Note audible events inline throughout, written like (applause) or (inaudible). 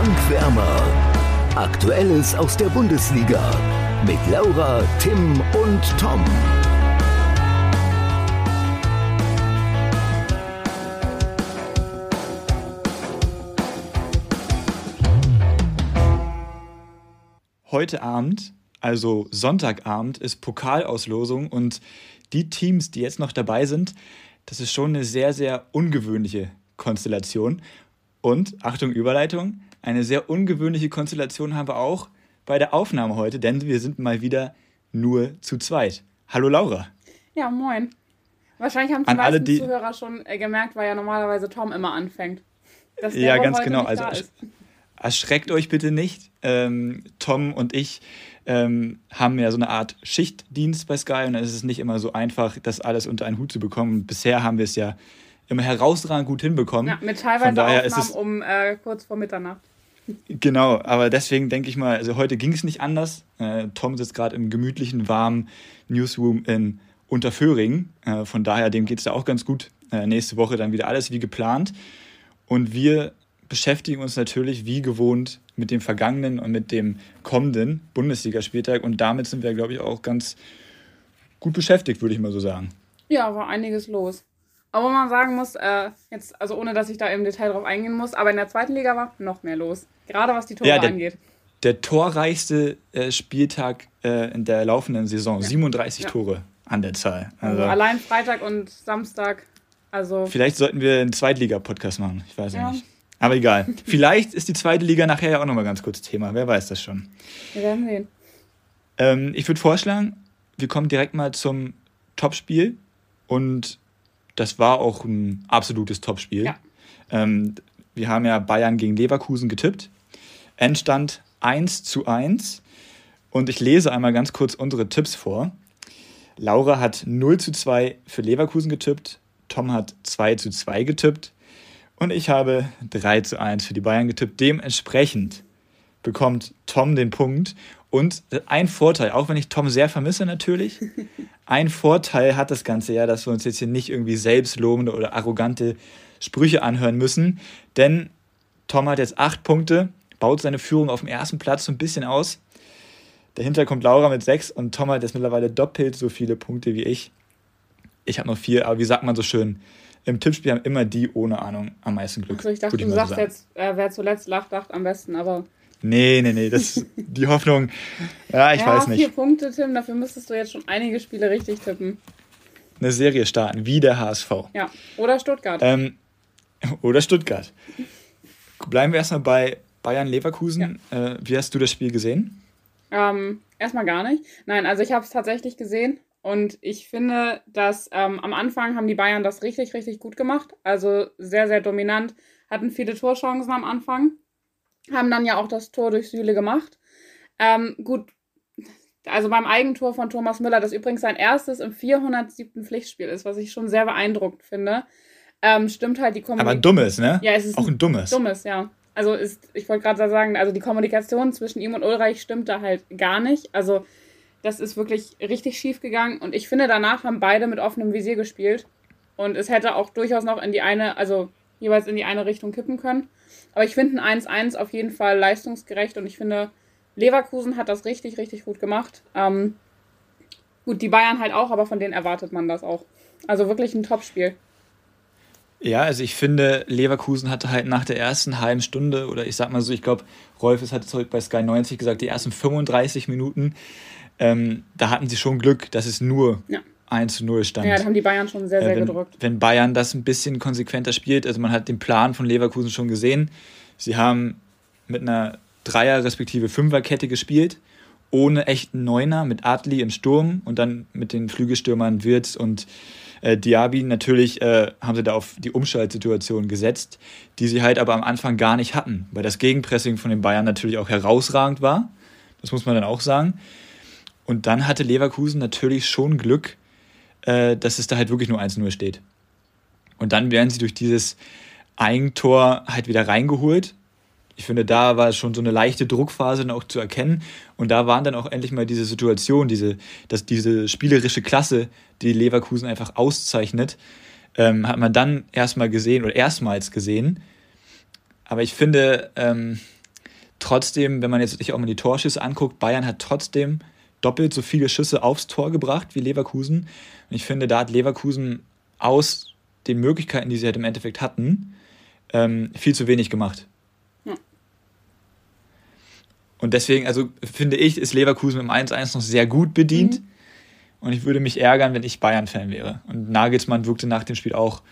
Frank Wärmer. Aktuelles aus der Bundesliga mit Laura, Tim und Tom. Heute Abend, also Sonntagabend, ist Pokalauslosung und die Teams, die jetzt noch dabei sind, das ist schon eine sehr, sehr ungewöhnliche Konstellation. Und, Achtung, Überleitung, eine sehr ungewöhnliche Konstellation haben wir auch bei der Aufnahme heute, denn wir sind mal wieder nur zu zweit. Hallo Laura. Ja, moin. Wahrscheinlich haben die An meisten alle, die Zuhörer schon äh, gemerkt, weil ja normalerweise Tom immer anfängt. ja, ganz genau. Also erschreckt euch bitte nicht. Ähm, Tom und ich ähm, haben ja so eine Art Schichtdienst bei Sky und es ist nicht immer so einfach, das alles unter einen Hut zu bekommen. Bisher haben wir es ja immer herausragend gut hinbekommen. Ja, mit teilweise Von daher Aufnahmen ist es, um äh, kurz vor Mitternacht. Genau, aber deswegen denke ich mal, also heute ging es nicht anders. Äh, Tom sitzt gerade im gemütlichen, warmen Newsroom in Unterföhring. Äh, von daher, dem geht es da auch ganz gut. Äh, nächste Woche dann wieder alles wie geplant. Und wir beschäftigen uns natürlich wie gewohnt mit dem vergangenen und mit dem kommenden Bundesligaspieltag. Und damit sind wir, glaube ich, auch ganz gut beschäftigt, würde ich mal so sagen. Ja, war einiges los. Aber man sagen muss, äh, jetzt, also ohne dass ich da im Detail drauf eingehen muss, aber in der zweiten Liga war noch mehr los. Gerade was die Tore ja, der, angeht. Der torreichste äh, Spieltag äh, in der laufenden Saison. Ja. 37 ja. Tore an der Zahl. Also, also, allein Freitag und Samstag. Also Vielleicht sollten wir einen Zweitliga-Podcast machen. Ich weiß ja. nicht. Aber egal. Vielleicht ist die zweite Liga nachher ja auch nochmal ganz kurz Thema. Wer weiß das schon. Wir werden sehen. Ähm, ich würde vorschlagen, wir kommen direkt mal zum Topspiel. Und das war auch ein absolutes Topspiel. Ja. Ähm, wir haben ja Bayern gegen Leverkusen getippt. Endstand 1 zu 1. Und ich lese einmal ganz kurz unsere Tipps vor. Laura hat 0 zu 2 für Leverkusen getippt. Tom hat 2 zu 2 getippt. Und ich habe 3 zu 1 für die Bayern getippt. Dementsprechend bekommt Tom den Punkt. Und ein Vorteil, auch wenn ich Tom sehr vermisse natürlich, (laughs) ein Vorteil hat das Ganze ja, dass wir uns jetzt hier nicht irgendwie selbstlobende oder arrogante Sprüche anhören müssen. Denn Tom hat jetzt acht Punkte, baut seine Führung auf dem ersten Platz so ein bisschen aus. Dahinter kommt Laura mit sechs und Tom hat jetzt mittlerweile doppelt so viele Punkte wie ich. Ich habe noch vier, aber wie sagt man so schön, im Tippspiel haben immer die ohne Ahnung am meisten Glück. Also ich dachte, du sagst jetzt, äh, wer zuletzt lacht, lacht am besten, aber Nee, nee, nee, das (laughs) die Hoffnung. Ja, ich ja, weiß nicht. Vier Punkte, Tim, dafür müsstest du jetzt schon einige Spiele richtig tippen. Eine Serie starten, wie der HSV. Ja, oder Stuttgart. Ähm, oder Stuttgart. Bleiben wir erstmal bei Bayern Leverkusen. Ja. Äh, wie hast du das Spiel gesehen? Ähm, erstmal gar nicht. Nein, also ich habe es tatsächlich gesehen und ich finde, dass ähm, am Anfang haben die Bayern das richtig, richtig gut gemacht. Also sehr, sehr dominant, hatten viele Torchancen am Anfang haben dann ja auch das Tor durch Süle gemacht. Ähm, gut, also beim Eigentor von Thomas Müller, das übrigens sein erstes im 407. Pflichtspiel ist, was ich schon sehr beeindruckend finde, ähm, stimmt halt die Kommunikation. Aber ein dummes, ne? Ja, es ist auch ein dummes. Dummes, ja. Also ist, ich wollte gerade sagen, also die Kommunikation zwischen ihm und Ulreich stimmt da halt gar nicht. Also das ist wirklich richtig schief gegangen und ich finde, danach haben beide mit offenem Visier gespielt und es hätte auch durchaus noch in die eine, also jeweils in die eine Richtung kippen können. Aber ich finde ein 1-1 auf jeden Fall leistungsgerecht und ich finde, Leverkusen hat das richtig, richtig gut gemacht. Ähm, gut, die Bayern halt auch, aber von denen erwartet man das auch. Also wirklich ein Topspiel. Ja, also ich finde, Leverkusen hatte halt nach der ersten halben Stunde, oder ich sag mal so, ich glaube, Rolf hat es heute bei Sky 90 gesagt, die ersten 35 Minuten, ähm, da hatten sie schon Glück, dass es nur ja. 1 zu 0 stand. Ja, da haben die Bayern schon sehr, sehr wenn, gedrückt. Wenn Bayern das ein bisschen konsequenter spielt, also man hat den Plan von Leverkusen schon gesehen. Sie haben mit einer Dreier- respektive Fünferkette gespielt, ohne echten Neuner, mit Adli im Sturm und dann mit den Flügelstürmern Wirtz und äh, Diaby. Natürlich äh, haben sie da auf die Umschaltsituation gesetzt, die sie halt aber am Anfang gar nicht hatten, weil das Gegenpressing von den Bayern natürlich auch herausragend war. Das muss man dann auch sagen. Und dann hatte Leverkusen natürlich schon Glück, äh, dass es da halt wirklich nur 1-0 steht. Und dann werden sie durch dieses Eigentor halt wieder reingeholt. Ich finde, da war schon so eine leichte Druckphase dann auch zu erkennen. Und da waren dann auch endlich mal diese Situation, diese, dass diese spielerische Klasse, die Leverkusen einfach auszeichnet, ähm, hat man dann erstmal gesehen oder erstmals gesehen. Aber ich finde, ähm, trotzdem, wenn man jetzt sich auch mal die Torschüsse anguckt, Bayern hat trotzdem doppelt so viele Schüsse aufs Tor gebracht wie Leverkusen. Und ich finde, da hat Leverkusen aus den Möglichkeiten, die sie halt im Endeffekt hatten, ähm, viel zu wenig gemacht. Ja. Und deswegen, also finde ich, ist Leverkusen im 1-1 noch sehr gut bedient. Mhm. Und ich würde mich ärgern, wenn ich Bayern-Fan wäre. Und Nagelsmann wirkte nach dem Spiel auch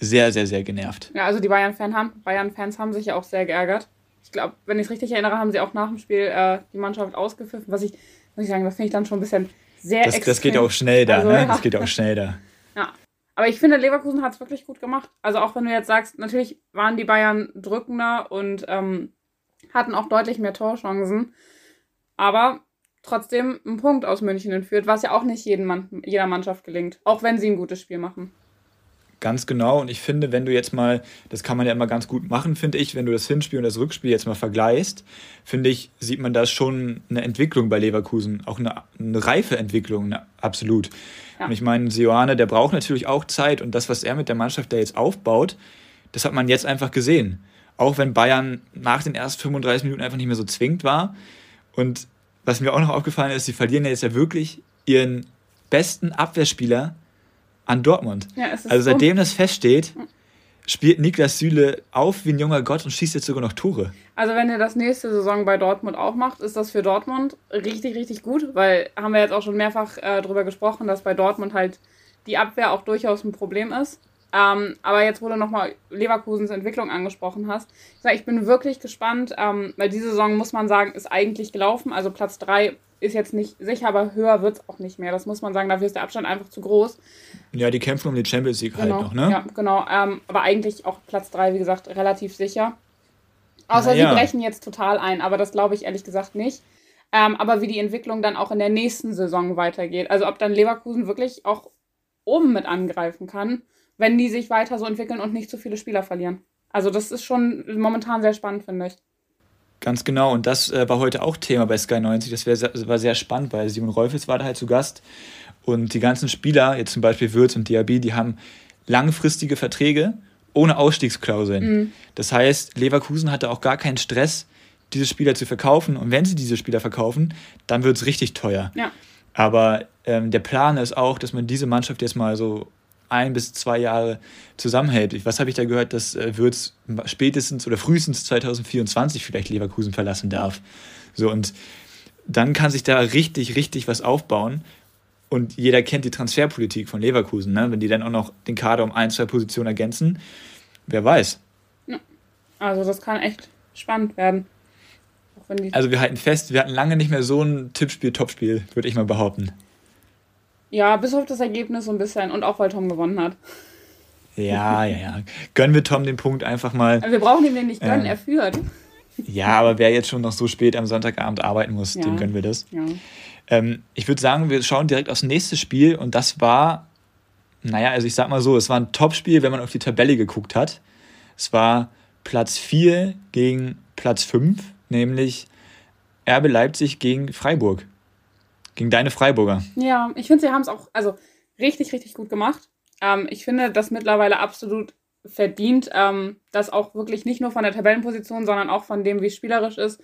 sehr, sehr, sehr genervt. Ja, also die Bayern-Fans haben, Bayern haben sich ja auch sehr geärgert. Ich glaube, wenn ich es richtig erinnere, haben sie auch nach dem Spiel äh, die Mannschaft ausgepfiffen. Was ich, muss ich sagen, das finde ich dann schon ein bisschen sehr das, extrem. Das geht auch schnell da, also, ne? Ja. Das geht auch schnell da. (laughs) Ja. Aber ich finde, Leverkusen hat es wirklich gut gemacht. Also auch wenn du jetzt sagst, natürlich waren die Bayern drückender und ähm, hatten auch deutlich mehr Torchancen. Aber trotzdem einen Punkt aus München entführt, was ja auch nicht jeden Mann, jeder Mannschaft gelingt. Auch wenn sie ein gutes Spiel machen. Ganz genau. Und ich finde, wenn du jetzt mal, das kann man ja immer ganz gut machen, finde ich, wenn du das Hinspiel und das Rückspiel jetzt mal vergleichst, finde ich, sieht man da schon eine Entwicklung bei Leverkusen. Auch eine, eine reife Entwicklung, eine, absolut. Ja. Und ich meine, Sioane, der braucht natürlich auch Zeit. Und das, was er mit der Mannschaft da jetzt aufbaut, das hat man jetzt einfach gesehen. Auch wenn Bayern nach den ersten 35 Minuten einfach nicht mehr so zwingend war. Und was mir auch noch aufgefallen ist, sie verlieren ja jetzt ja wirklich ihren besten Abwehrspieler an Dortmund. Ja, also seitdem so. das feststeht, spielt Niklas Süle auf wie ein junger Gott und schießt jetzt sogar noch Tore. Also wenn er das nächste Saison bei Dortmund auch macht, ist das für Dortmund richtig, richtig gut, weil haben wir jetzt auch schon mehrfach äh, darüber gesprochen, dass bei Dortmund halt die Abwehr auch durchaus ein Problem ist. Ähm, aber jetzt, wo du nochmal Leverkusens Entwicklung angesprochen hast, ich, sag, ich bin wirklich gespannt, ähm, weil diese Saison, muss man sagen, ist eigentlich gelaufen. Also Platz 3 ist jetzt nicht sicher, aber höher wird es auch nicht mehr. Das muss man sagen, dafür ist der Abstand einfach zu groß. Ja, die kämpfen um den Champions League halt genau, halt noch, ne? Ja, genau. Ähm, aber eigentlich auch Platz 3, wie gesagt, relativ sicher. Außer ja. sie brechen jetzt total ein, aber das glaube ich ehrlich gesagt nicht. Ähm, aber wie die Entwicklung dann auch in der nächsten Saison weitergeht. Also ob dann Leverkusen wirklich auch oben mit angreifen kann wenn die sich weiter so entwickeln und nicht zu viele Spieler verlieren. Also das ist schon momentan sehr spannend, finde ich. Ganz genau, und das äh, war heute auch Thema bei Sky 90. Das wär, war sehr spannend, weil Simon Rolfes war da halt zu Gast. Und die ganzen Spieler, jetzt zum Beispiel Würz und Diaby, die haben langfristige Verträge ohne Ausstiegsklauseln. Mhm. Das heißt, Leverkusen hatte auch gar keinen Stress, diese Spieler zu verkaufen. Und wenn sie diese Spieler verkaufen, dann wird es richtig teuer. Ja. Aber ähm, der Plan ist auch, dass man diese Mannschaft jetzt mal so ein bis zwei Jahre zusammenhält. Was habe ich da gehört, dass äh, Würz spätestens oder frühestens 2024 vielleicht Leverkusen verlassen darf. So und dann kann sich da richtig, richtig was aufbauen. Und jeder kennt die Transferpolitik von Leverkusen. Ne? Wenn die dann auch noch den Kader um ein, zwei Positionen ergänzen, wer weiß. Also das kann echt spannend werden. Also wir halten fest, wir hatten lange nicht mehr so ein Tippspiel-Topspiel, würde ich mal behaupten. Ja, bis auf das Ergebnis so ein bisschen und auch weil Tom gewonnen hat. Ja, ja, ja. Gönnen wir Tom den Punkt einfach mal. Wir brauchen ihm den nicht gönnen, äh, er führt. Ja, aber wer jetzt schon noch so spät am Sonntagabend arbeiten muss, ja. dem gönnen wir das. Ja. Ähm, ich würde sagen, wir schauen direkt aufs nächste Spiel und das war, naja, also ich sag mal so, es war ein Topspiel, wenn man auf die Tabelle geguckt hat. Es war Platz 4 gegen Platz 5, nämlich Erbe Leipzig gegen Freiburg. Gegen deine Freiburger. Ja, ich finde, sie haben es auch also richtig, richtig gut gemacht. Ähm, ich finde das mittlerweile absolut verdient, ähm, das auch wirklich nicht nur von der Tabellenposition, sondern auch von dem, wie es spielerisch ist,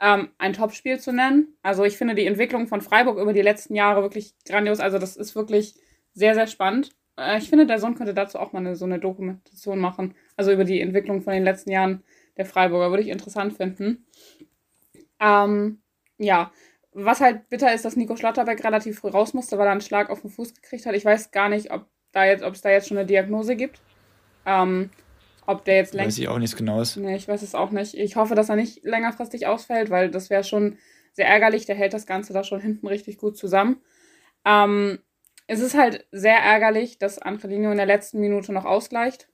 ähm, ein Topspiel zu nennen. Also ich finde die Entwicklung von Freiburg über die letzten Jahre wirklich grandios. Also das ist wirklich sehr, sehr spannend. Äh, ich finde, der Sohn könnte dazu auch mal eine, so eine Dokumentation machen. Also über die Entwicklung von den letzten Jahren der Freiburger. Würde ich interessant finden. Ähm, ja, was halt bitter ist, dass Nico Schlotterbeck relativ früh raus musste, weil er einen Schlag auf den Fuß gekriegt hat. Ich weiß gar nicht, ob da jetzt, ob es da jetzt schon eine Diagnose gibt. Ähm, ob der jetzt längst. Weiß ich auch nichts Genaues. Nee, ich weiß es auch nicht. Ich hoffe, dass er nicht längerfristig ausfällt, weil das wäre schon sehr ärgerlich. Der hält das Ganze da schon hinten richtig gut zusammen. Ähm, es ist halt sehr ärgerlich, dass Angelino in der letzten Minute noch ausgleicht.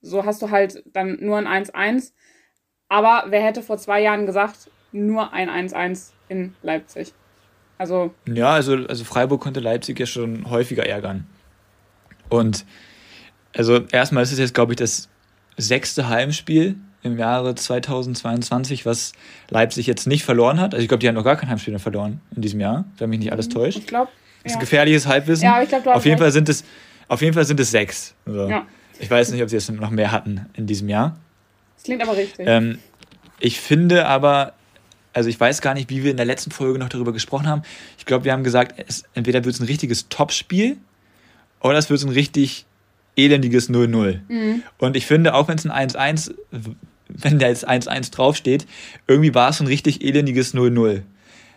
So hast du halt dann nur ein 1-1. Aber wer hätte vor zwei Jahren gesagt, nur ein 1-1 in Leipzig. Also. Ja, also, also Freiburg konnte Leipzig ja schon häufiger ärgern. Und also erstmal ist es jetzt, glaube ich, das sechste Heimspiel im Jahre 2022, was Leipzig jetzt nicht verloren hat. Also ich glaube, die haben noch gar kein Heimspiel mehr verloren in diesem Jahr, wenn mich nicht alles mhm. täuscht. Ich glaube. Das ist ein gefährliches Halbwissen. Ja, ich glaube, auf jeden Fall sind es Auf jeden Fall sind es sechs. Also, ja. Ich weiß nicht, ob sie jetzt noch mehr hatten in diesem Jahr. Das klingt aber richtig. Ähm, Ich finde aber, also ich weiß gar nicht, wie wir in der letzten Folge noch darüber gesprochen haben. Ich glaube, wir haben gesagt, es, entweder wird es ein richtiges Topspiel oder es wird ein richtig elendiges 0-0. Mhm. Und ich finde, auch wenn es ein 1-1, wenn da jetzt 1-1 draufsteht, irgendwie war es ein richtig elendiges 0-0.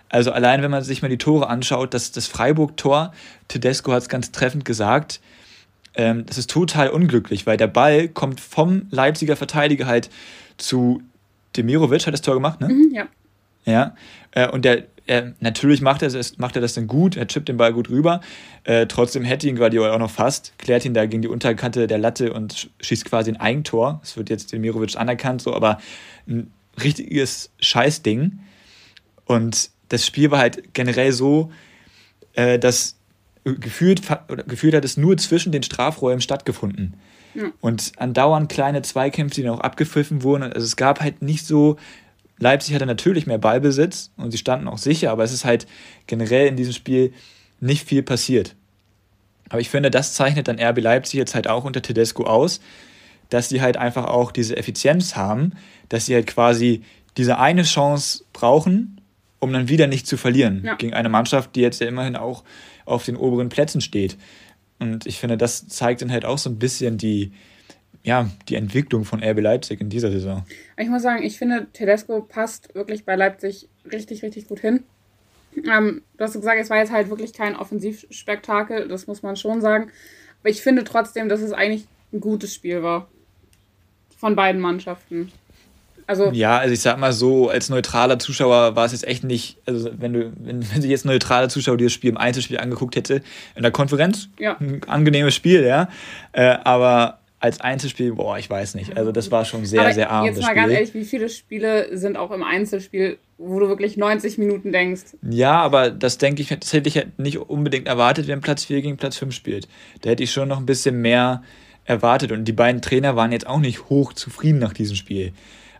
Also allein, wenn man sich mal die Tore anschaut, das, das Freiburg-Tor, Tedesco hat es ganz treffend gesagt, ähm, das ist total unglücklich, weil der Ball kommt vom Leipziger Verteidiger halt zu Demirovic, hat das Tor gemacht, ne? Mhm, ja. Ja, äh, und der, äh, natürlich macht er, das, macht er das dann gut, er chippt den Ball gut rüber. Äh, trotzdem hätte ihn Guardiola auch noch fast, klärt ihn da gegen die Unterkante der Latte und schießt quasi ein Eigentor. Das wird jetzt Demirovic anerkannt, so, aber ein richtiges Scheißding. Und das Spiel war halt generell so, äh, dass gefühlt, gefühlt hat es nur zwischen den Strafräumen stattgefunden. Ja. Und andauernd kleine Zweikämpfe, die dann auch abgepfiffen wurden. Also es gab halt nicht so. Leipzig hatte natürlich mehr Ballbesitz und sie standen auch sicher, aber es ist halt generell in diesem Spiel nicht viel passiert. Aber ich finde, das zeichnet dann RB Leipzig jetzt halt auch unter Tedesco aus, dass sie halt einfach auch diese Effizienz haben, dass sie halt quasi diese eine Chance brauchen, um dann wieder nicht zu verlieren. Ja. Gegen eine Mannschaft, die jetzt ja immerhin auch auf den oberen Plätzen steht. Und ich finde, das zeigt dann halt auch so ein bisschen die, ja, die Entwicklung von RB Leipzig in dieser Saison. Ich muss sagen, ich finde, Tedesco passt wirklich bei Leipzig richtig, richtig gut hin. Ähm, du hast gesagt, es war jetzt halt wirklich kein Offensivspektakel, das muss man schon sagen. Aber ich finde trotzdem, dass es eigentlich ein gutes Spiel war. Von beiden Mannschaften. Also ja, also ich sag mal so, als neutraler Zuschauer war es jetzt echt nicht, also wenn du, wenn, (laughs) wenn sich jetzt neutraler Zuschauer dieses Spiel im Einzelspiel angeguckt hätte, in der Konferenz, ja. ein angenehmes Spiel, ja. Äh, aber als Einzelspiel, boah, ich weiß nicht. Also das war schon sehr, aber sehr arm. Jetzt mal Spiel. ganz ehrlich, wie viele Spiele sind auch im Einzelspiel, wo du wirklich 90 Minuten denkst? Ja, aber das denke ich, das hätte ich nicht unbedingt erwartet, wenn Platz 4 gegen Platz 5 spielt. Da hätte ich schon noch ein bisschen mehr erwartet. Und die beiden Trainer waren jetzt auch nicht hoch zufrieden nach diesem Spiel.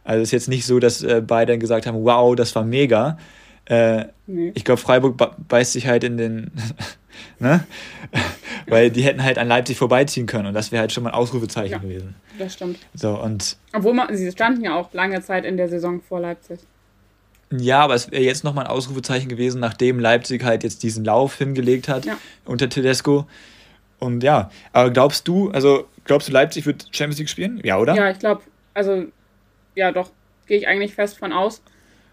Also es ist jetzt nicht so, dass äh, beide gesagt haben, wow, das war mega. Äh, nee. Ich glaube, Freiburg beißt sich halt in den, (laughs) ne? Weil die hätten halt an Leipzig vorbeiziehen können und das wäre halt schon mal ein Ausrufezeichen ja, gewesen. Das stimmt. So, und Obwohl man, sie standen ja auch lange Zeit in der Saison vor Leipzig. Ja, aber es wäre jetzt nochmal ein Ausrufezeichen gewesen, nachdem Leipzig halt jetzt diesen Lauf hingelegt hat ja. unter Tedesco. Und ja, aber glaubst du, also glaubst du, Leipzig wird Champions League spielen? Ja, oder? Ja, ich glaube, also ja, doch, gehe ich eigentlich fest von aus.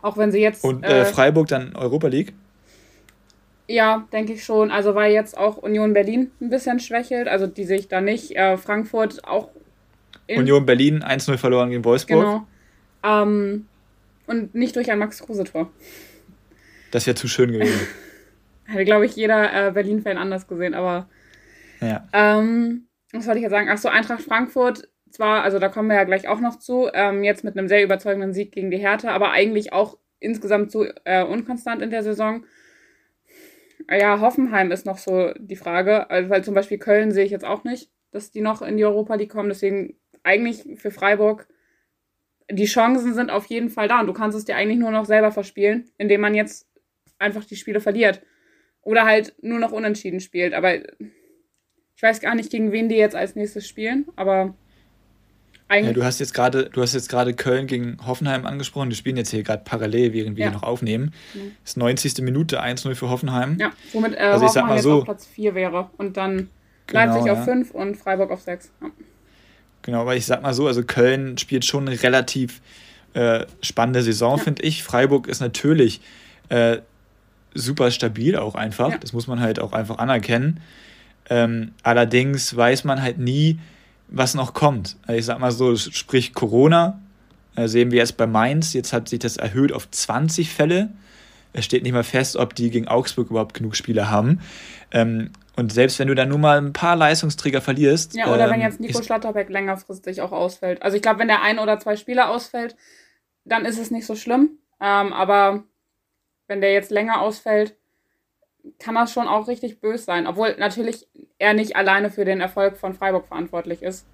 Auch wenn sie jetzt. Und äh, äh, Freiburg dann Europa League? Ja, denke ich schon. Also weil jetzt auch Union Berlin ein bisschen schwächelt, also die sich da nicht. Äh, Frankfurt auch. Union Berlin 1-0 verloren gegen Wolfsburg. Genau. Ähm, und nicht durch ein Max Kruse-Tor. Das wäre zu schön gewesen. (laughs) (laughs) Hätte, glaube ich, jeder äh, Berlin-Fan anders gesehen, aber. Ja. Ähm, was wollte ich jetzt sagen? Achso, Eintracht Frankfurt zwar, also da kommen wir ja gleich auch noch zu, ähm, jetzt mit einem sehr überzeugenden Sieg gegen die Hertha, aber eigentlich auch insgesamt zu äh, unkonstant in der Saison. Ja, Hoffenheim ist noch so die Frage, also, weil zum Beispiel Köln sehe ich jetzt auch nicht, dass die noch in die Europa League kommen. Deswegen eigentlich für Freiburg, die Chancen sind auf jeden Fall da und du kannst es dir eigentlich nur noch selber verspielen, indem man jetzt einfach die Spiele verliert. Oder halt nur noch unentschieden spielt. Aber ich weiß gar nicht, gegen wen die jetzt als nächstes spielen, aber ja, du hast jetzt gerade, du hast jetzt gerade Köln gegen Hoffenheim angesprochen. Die spielen jetzt hier gerade parallel, während wir ja. hier noch aufnehmen. Mhm. Das ist 90. Minute 1-0 für Hoffenheim. Ja, womit äh, also Hoffenheim jetzt so, auf Platz 4 wäre. Und dann genau, Leipzig auf 5 ja. und Freiburg auf 6. Ja. Genau, aber ich sag mal so, also Köln spielt schon eine relativ äh, spannende Saison, finde ich. Freiburg ist natürlich äh, super stabil auch einfach. Das muss man halt auch einfach anerkennen. Ähm, allerdings weiß man halt nie, was noch kommt. Also ich sag mal so, sprich Corona, da sehen wir jetzt bei Mainz, jetzt hat sich das erhöht auf 20 Fälle. Es steht nicht mal fest, ob die gegen Augsburg überhaupt genug Spieler haben. Ähm, und selbst wenn du dann nur mal ein paar Leistungsträger verlierst. Ja, oder ähm, wenn jetzt Nico Schlotterbeck längerfristig auch ausfällt. Also ich glaube, wenn der ein oder zwei Spieler ausfällt, dann ist es nicht so schlimm. Ähm, aber wenn der jetzt länger ausfällt, kann das schon auch richtig böse sein. Obwohl natürlich er nicht alleine für den Erfolg von Freiburg verantwortlich ist.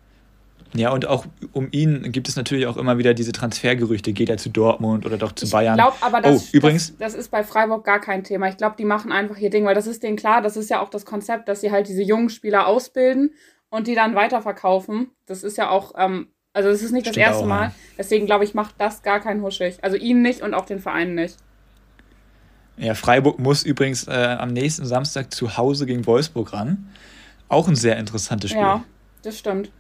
Ja, und auch um ihn gibt es natürlich auch immer wieder diese Transfergerüchte. Geht er zu Dortmund oder doch zu ich Bayern? Ich glaube aber, das, oh, übrigens, das, das, ist bei Freiburg gar kein Thema. Ich glaube, die machen einfach ihr Ding, weil das ist denen klar. Das ist ja auch das Konzept, dass sie halt diese jungen Spieler ausbilden und die dann weiterverkaufen. Das ist ja auch ähm, Also es ist nicht das erste auch, Mal. Deswegen glaube ich, macht das gar keinen Huschig. Also ihn nicht und auch den Verein nicht. Ja, Freiburg muss übrigens äh, am nächsten Samstag zu Hause gegen Wolfsburg ran. Auch ein sehr interessantes Spiel. Ja, das stimmt.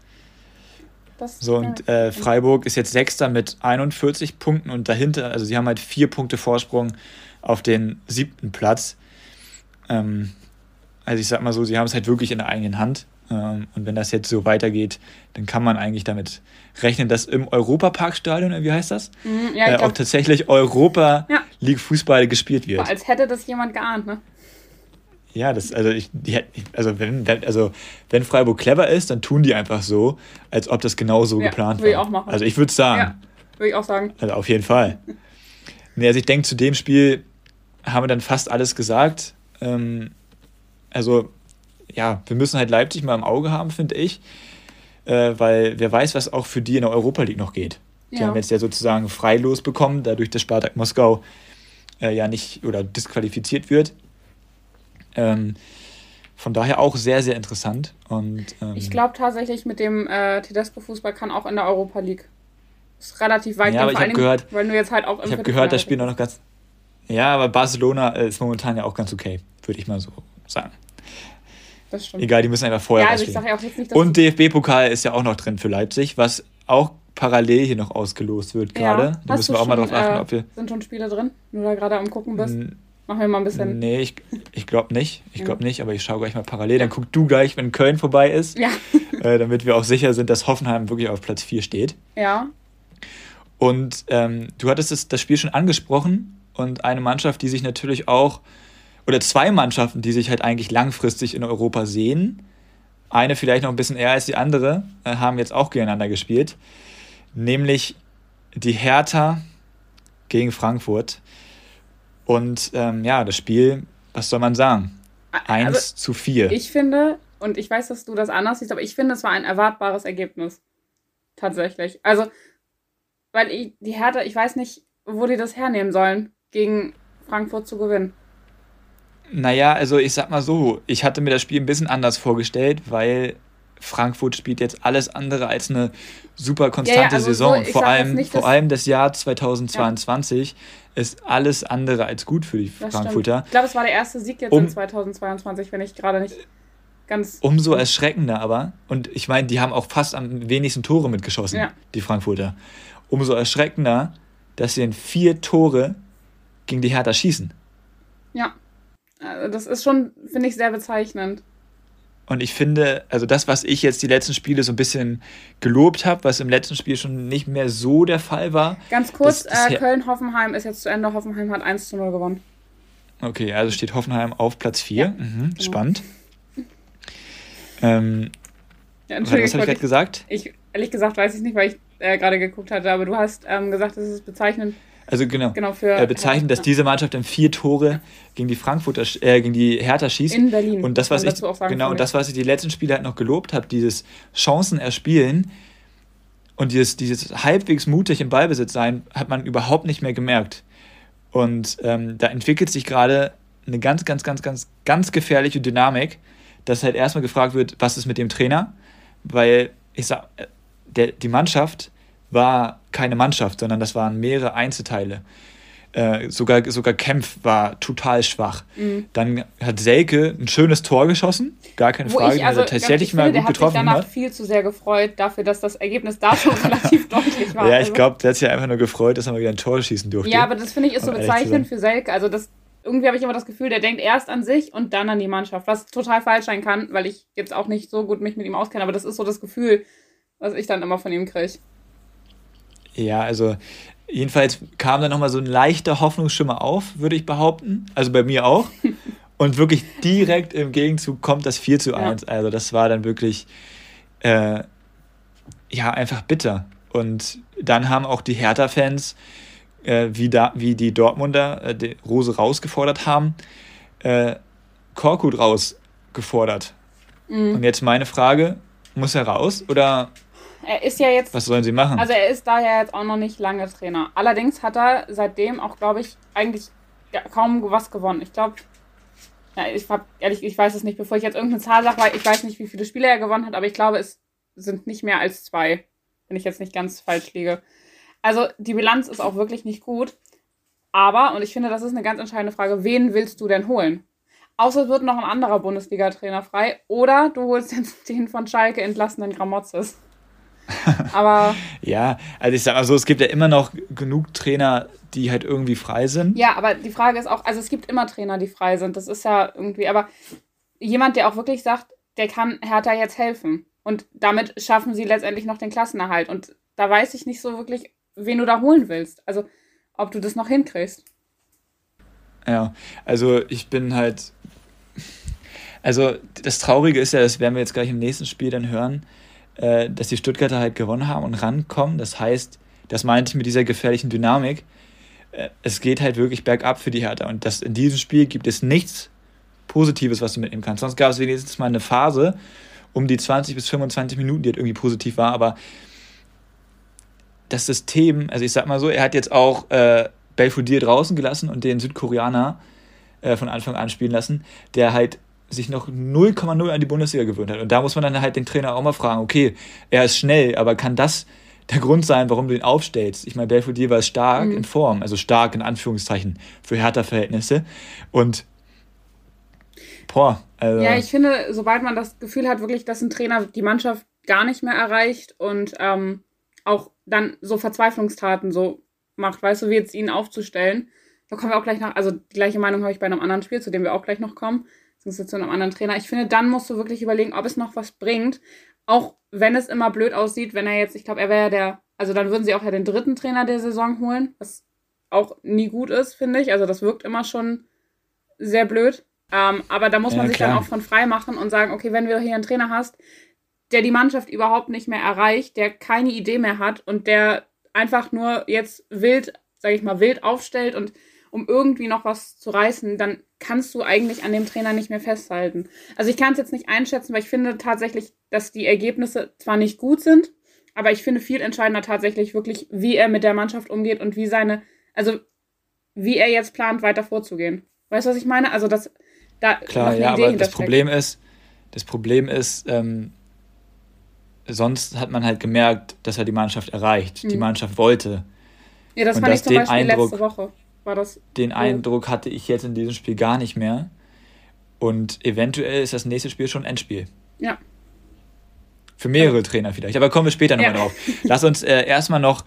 Das so, und äh, Freiburg ist jetzt Sechster mit 41 Punkten und dahinter, also sie haben halt vier Punkte Vorsprung auf den siebten Platz. Ähm, also ich sag mal so, sie haben es halt wirklich in der eigenen Hand. Ähm, und wenn das jetzt so weitergeht, dann kann man eigentlich damit rechnen, dass im Europaparkstadion, wie heißt das? Mhm, ja, äh, glaub, auch tatsächlich Europa ja. League Fußball gespielt wird. Als hätte das jemand geahnt, ne? Ja, das, also ich, also wenn, also wenn Freiburg clever ist, dann tun die einfach so, als ob das genau so ja, geplant war. Ich auch machen. Also ich würde sagen. Ja, würde ich auch sagen. Also auf jeden Fall. nee, also ich denke, zu dem Spiel haben wir dann fast alles gesagt. Ähm, also ja, wir müssen halt Leipzig mal im Auge haben, finde ich. Äh, weil wer weiß, was auch für die in der Europa League noch geht. Die ja. haben jetzt ja sozusagen freilos bekommen, dadurch, dass Spartak Moskau äh, ja nicht oder disqualifiziert wird. Ähm, von daher auch sehr, sehr interessant. Und, ähm, ich glaube tatsächlich, mit dem äh, Tedesco-Fußball kann auch in der Europa League. Ist relativ weit ja, aber ich habe gehört, weil du jetzt halt auch Ich habe gehört, das Spiel noch ganz. Ja, aber Barcelona äh, ist momentan ja auch ganz okay, würde ich mal so sagen. Das stimmt. Egal, die müssen einfach vorher ja, also ich sag ja auch jetzt nicht, Und DFB-Pokal ist ja auch noch drin für Leipzig, was auch parallel hier noch ausgelost wird gerade. Ja. Da müssen wir auch schon, mal drauf achten, äh, ob wir. Sind schon Spiele drin, wenn du da gerade am gucken bist? Machen wir mal ein bisschen. Nee, ich, ich glaube nicht. Ich glaube nicht, aber ich schaue gleich mal parallel. Dann guck du gleich, wenn Köln vorbei ist. Ja. (laughs) Äh, damit wir auch sicher sind, dass Hoffenheim wirklich auf Platz 4 steht. Ja. Und ähm, du hattest das, das Spiel schon angesprochen und eine Mannschaft, die sich natürlich auch oder zwei Mannschaften, die sich halt eigentlich langfristig in Europa sehen. Eine vielleicht noch ein bisschen eher als die andere, äh, haben jetzt auch gegeneinander gespielt. Nämlich die Hertha gegen Frankfurt. Und ähm, ja, das Spiel, was soll man sagen? 1 also, zu 4. Ich finde, und ich weiß, dass du das anders siehst, aber ich finde, es war ein erwartbares Ergebnis. Tatsächlich. Also, weil ich, die Hertha, ich weiß nicht, wo die das hernehmen sollen, gegen Frankfurt zu gewinnen. Naja, also ich sag mal so, ich hatte mir das Spiel ein bisschen anders vorgestellt, weil Frankfurt spielt jetzt alles andere als eine super konstante ja, ja, also Saison. So, vor, allem, nicht, vor allem das Jahr 2022 ja. ist alles andere als gut für die das Frankfurter. Stimmt. Ich glaube, es war der erste Sieg jetzt um, in 2022, wenn ich gerade nicht ganz. Umso erschreckender aber, und ich meine, die haben auch fast am wenigsten Tore mitgeschossen, die Frankfurter. Umso erschreckender, dass sie in vier Tore gegen die Hertha schießen. Ja. Also das ist schon, finde ich, sehr bezeichnend. Und ich finde, also das, was ich jetzt die letzten Spiele so ein bisschen gelobt habe, was im letzten Spiel schon nicht mehr so der Fall war. Ganz kurz, äh, Köln-Hoffenheim ist jetzt zu Ende. Hoffenheim hat 1 zu 0 gewonnen. Okay, also steht Hoffenheim auf Platz 4. Ja, mhm, genau. Spannend. (laughs) Ähm, ja, was habe ich gerade gesagt? Ich, ehrlich gesagt, weiß ich nicht, weil ich äh, gerade geguckt hatte, aber du hast ähm, gesagt, es ist bezeichnend, also genau, genau für, äh, bezeichnet, dass diese Mannschaft dann vier Tore gegen die Frankfurter, äh, gegen die Hertha schießt. In Berlin. Und das, was ich, genau, und das, was ich die letzten Spiele halt noch gelobt habe, dieses Chancen erspielen und dieses, dieses halbwegs mutig im Ballbesitz sein, hat man überhaupt nicht mehr gemerkt. Und ähm, da entwickelt sich gerade eine ganz, ganz, ganz, ganz, ganz gefährliche Dynamik, dass halt erstmal gefragt wird, was ist mit dem Trainer? Weil ich sag, äh, der, die Mannschaft war keine Mannschaft, sondern das waren mehrere Einzelteile. Äh, sogar, sogar Kempf war total schwach. Mhm. Dann hat Selke ein schönes Tor geschossen, gar keine Wo Frage. Ich, also, tatsächlich ich mal finde, gut der getroffen. Hat sich danach viel zu sehr gefreut dafür, dass das Ergebnis da schon (laughs) relativ deutlich war. Ja, ich also. glaube, der hat sich einfach nur gefreut, dass er mal wieder ein Tor schießen durfte. Ja, aber das finde ich ist so bezeichnend für Selke. Also das irgendwie habe ich immer das Gefühl, der denkt erst an sich und dann an die Mannschaft, was total falsch sein kann, weil ich jetzt auch nicht so gut mich mit ihm auskenne, aber das ist so das Gefühl, was ich dann immer von ihm kriege. Ja, also jedenfalls kam da nochmal so ein leichter Hoffnungsschimmer auf, würde ich behaupten. Also bei mir auch. (laughs) Und wirklich direkt im Gegenzug kommt das 4 zu 1. Ja. Also das war dann wirklich, äh, ja, einfach bitter. Und dann haben auch die Hertha-Fans, äh, wie, da, wie die Dortmunder äh, die Rose rausgefordert haben, äh, Korkut rausgefordert. Mhm. Und jetzt meine Frage, muss er raus oder er ist ja jetzt. Was sollen sie machen? Also er ist da ja jetzt auch noch nicht lange Trainer. Allerdings hat er seitdem auch, glaube ich, eigentlich kaum was gewonnen. Ich glaube, ja, ich hab, ehrlich, ich weiß es nicht, bevor ich jetzt irgendeine Zahl sage, weil ich weiß nicht, wie viele Spiele er gewonnen hat, aber ich glaube, es sind nicht mehr als zwei, wenn ich jetzt nicht ganz falsch liege. Also die Bilanz ist auch wirklich nicht gut. Aber, und ich finde, das ist eine ganz entscheidende Frage, wen willst du denn holen? Außer es wird noch ein anderer Bundesliga-Trainer frei. Oder du holst jetzt den von Schalke entlassenen Gramotzes. (laughs) Aber. ja, also ich sag mal so, es gibt ja immer noch genug Trainer, die halt irgendwie frei sind. Ja, aber die Frage ist auch, also es gibt immer Trainer, die frei sind. Das ist ja irgendwie, aber jemand, der auch wirklich sagt, der kann Hertha jetzt helfen. Und damit schaffen sie letztendlich noch den Klassenerhalt. Und da weiß ich nicht so wirklich, wen du da holen willst. Also, ob du das noch hinkriegst. Ja, also ich bin halt. Also, das Traurige ist ja, das werden wir jetzt gleich im nächsten Spiel dann hören, äh, dass die Stuttgarter halt gewonnen haben und rankommen. Das heißt, das meinte ich mit dieser gefährlichen Dynamik. Äh, es geht halt wirklich bergab für die Hertha. Und das, in diesem Spiel gibt es nichts Positives, was du mitnehmen kannst. Sonst gab es wenigstens mal eine Phase um die 20 bis 25 Minuten, die halt irgendwie positiv war. Aber das System, also ich sag mal so, er hat jetzt auch äh, Belfodil draußen gelassen und den Südkoreaner äh, von Anfang an spielen lassen, der halt sich noch 0,0 an die Bundesliga gewöhnt hat. Und da muss man dann halt den Trainer auch mal fragen, okay, er ist schnell, aber kann das der Grund sein, warum du ihn aufstellst? Ich meine, Belfodil war stark mhm. in Form, also stark in Anführungszeichen für Hertha-Verhältnisse. Und boah, also Ja, ich finde, sobald man das Gefühl hat, wirklich, dass ein Trainer die Mannschaft gar nicht mehr erreicht und ähm, auch dann so Verzweiflungstaten so macht, weißt du, wie jetzt ihn aufzustellen, da kommen wir auch gleich nach, also die gleiche Meinung habe ich bei einem anderen Spiel, zu dem wir auch gleich noch kommen zu einem anderen Trainer. Ich finde, dann musst du wirklich überlegen, ob es noch was bringt. Auch wenn es immer blöd aussieht, wenn er jetzt, ich glaube, er wäre ja der, also dann würden sie auch ja den dritten Trainer der Saison holen, was auch nie gut ist, finde ich. Also das wirkt immer schon sehr blöd. Ähm, aber da muss man ja, sich dann auch von frei machen und sagen, okay, wenn du hier einen Trainer hast, der die Mannschaft überhaupt nicht mehr erreicht, der keine Idee mehr hat und der einfach nur jetzt wild, sage ich mal, wild aufstellt und um irgendwie noch was zu reißen, dann kannst du eigentlich an dem Trainer nicht mehr festhalten. Also ich kann es jetzt nicht einschätzen, weil ich finde tatsächlich, dass die Ergebnisse zwar nicht gut sind, aber ich finde viel entscheidender tatsächlich wirklich, wie er mit der Mannschaft umgeht und wie seine, also wie er jetzt plant, weiter vorzugehen. Weißt du, was ich meine? Also das da klar, ja, Idee aber das Problem ist, das Problem ist, ähm, sonst hat man halt gemerkt, dass er die Mannschaft erreicht, hm. die Mannschaft wollte. Ja, das und fand ich zum Beispiel Eindruck, letzte Woche war das. Den so. Eindruck hatte ich jetzt in diesem Spiel gar nicht mehr. Und eventuell ist das nächste Spiel schon Endspiel. Ja. Für mehrere ja. Trainer vielleicht. Aber kommen wir später nochmal ja. drauf. (laughs) Lass uns äh, erstmal noch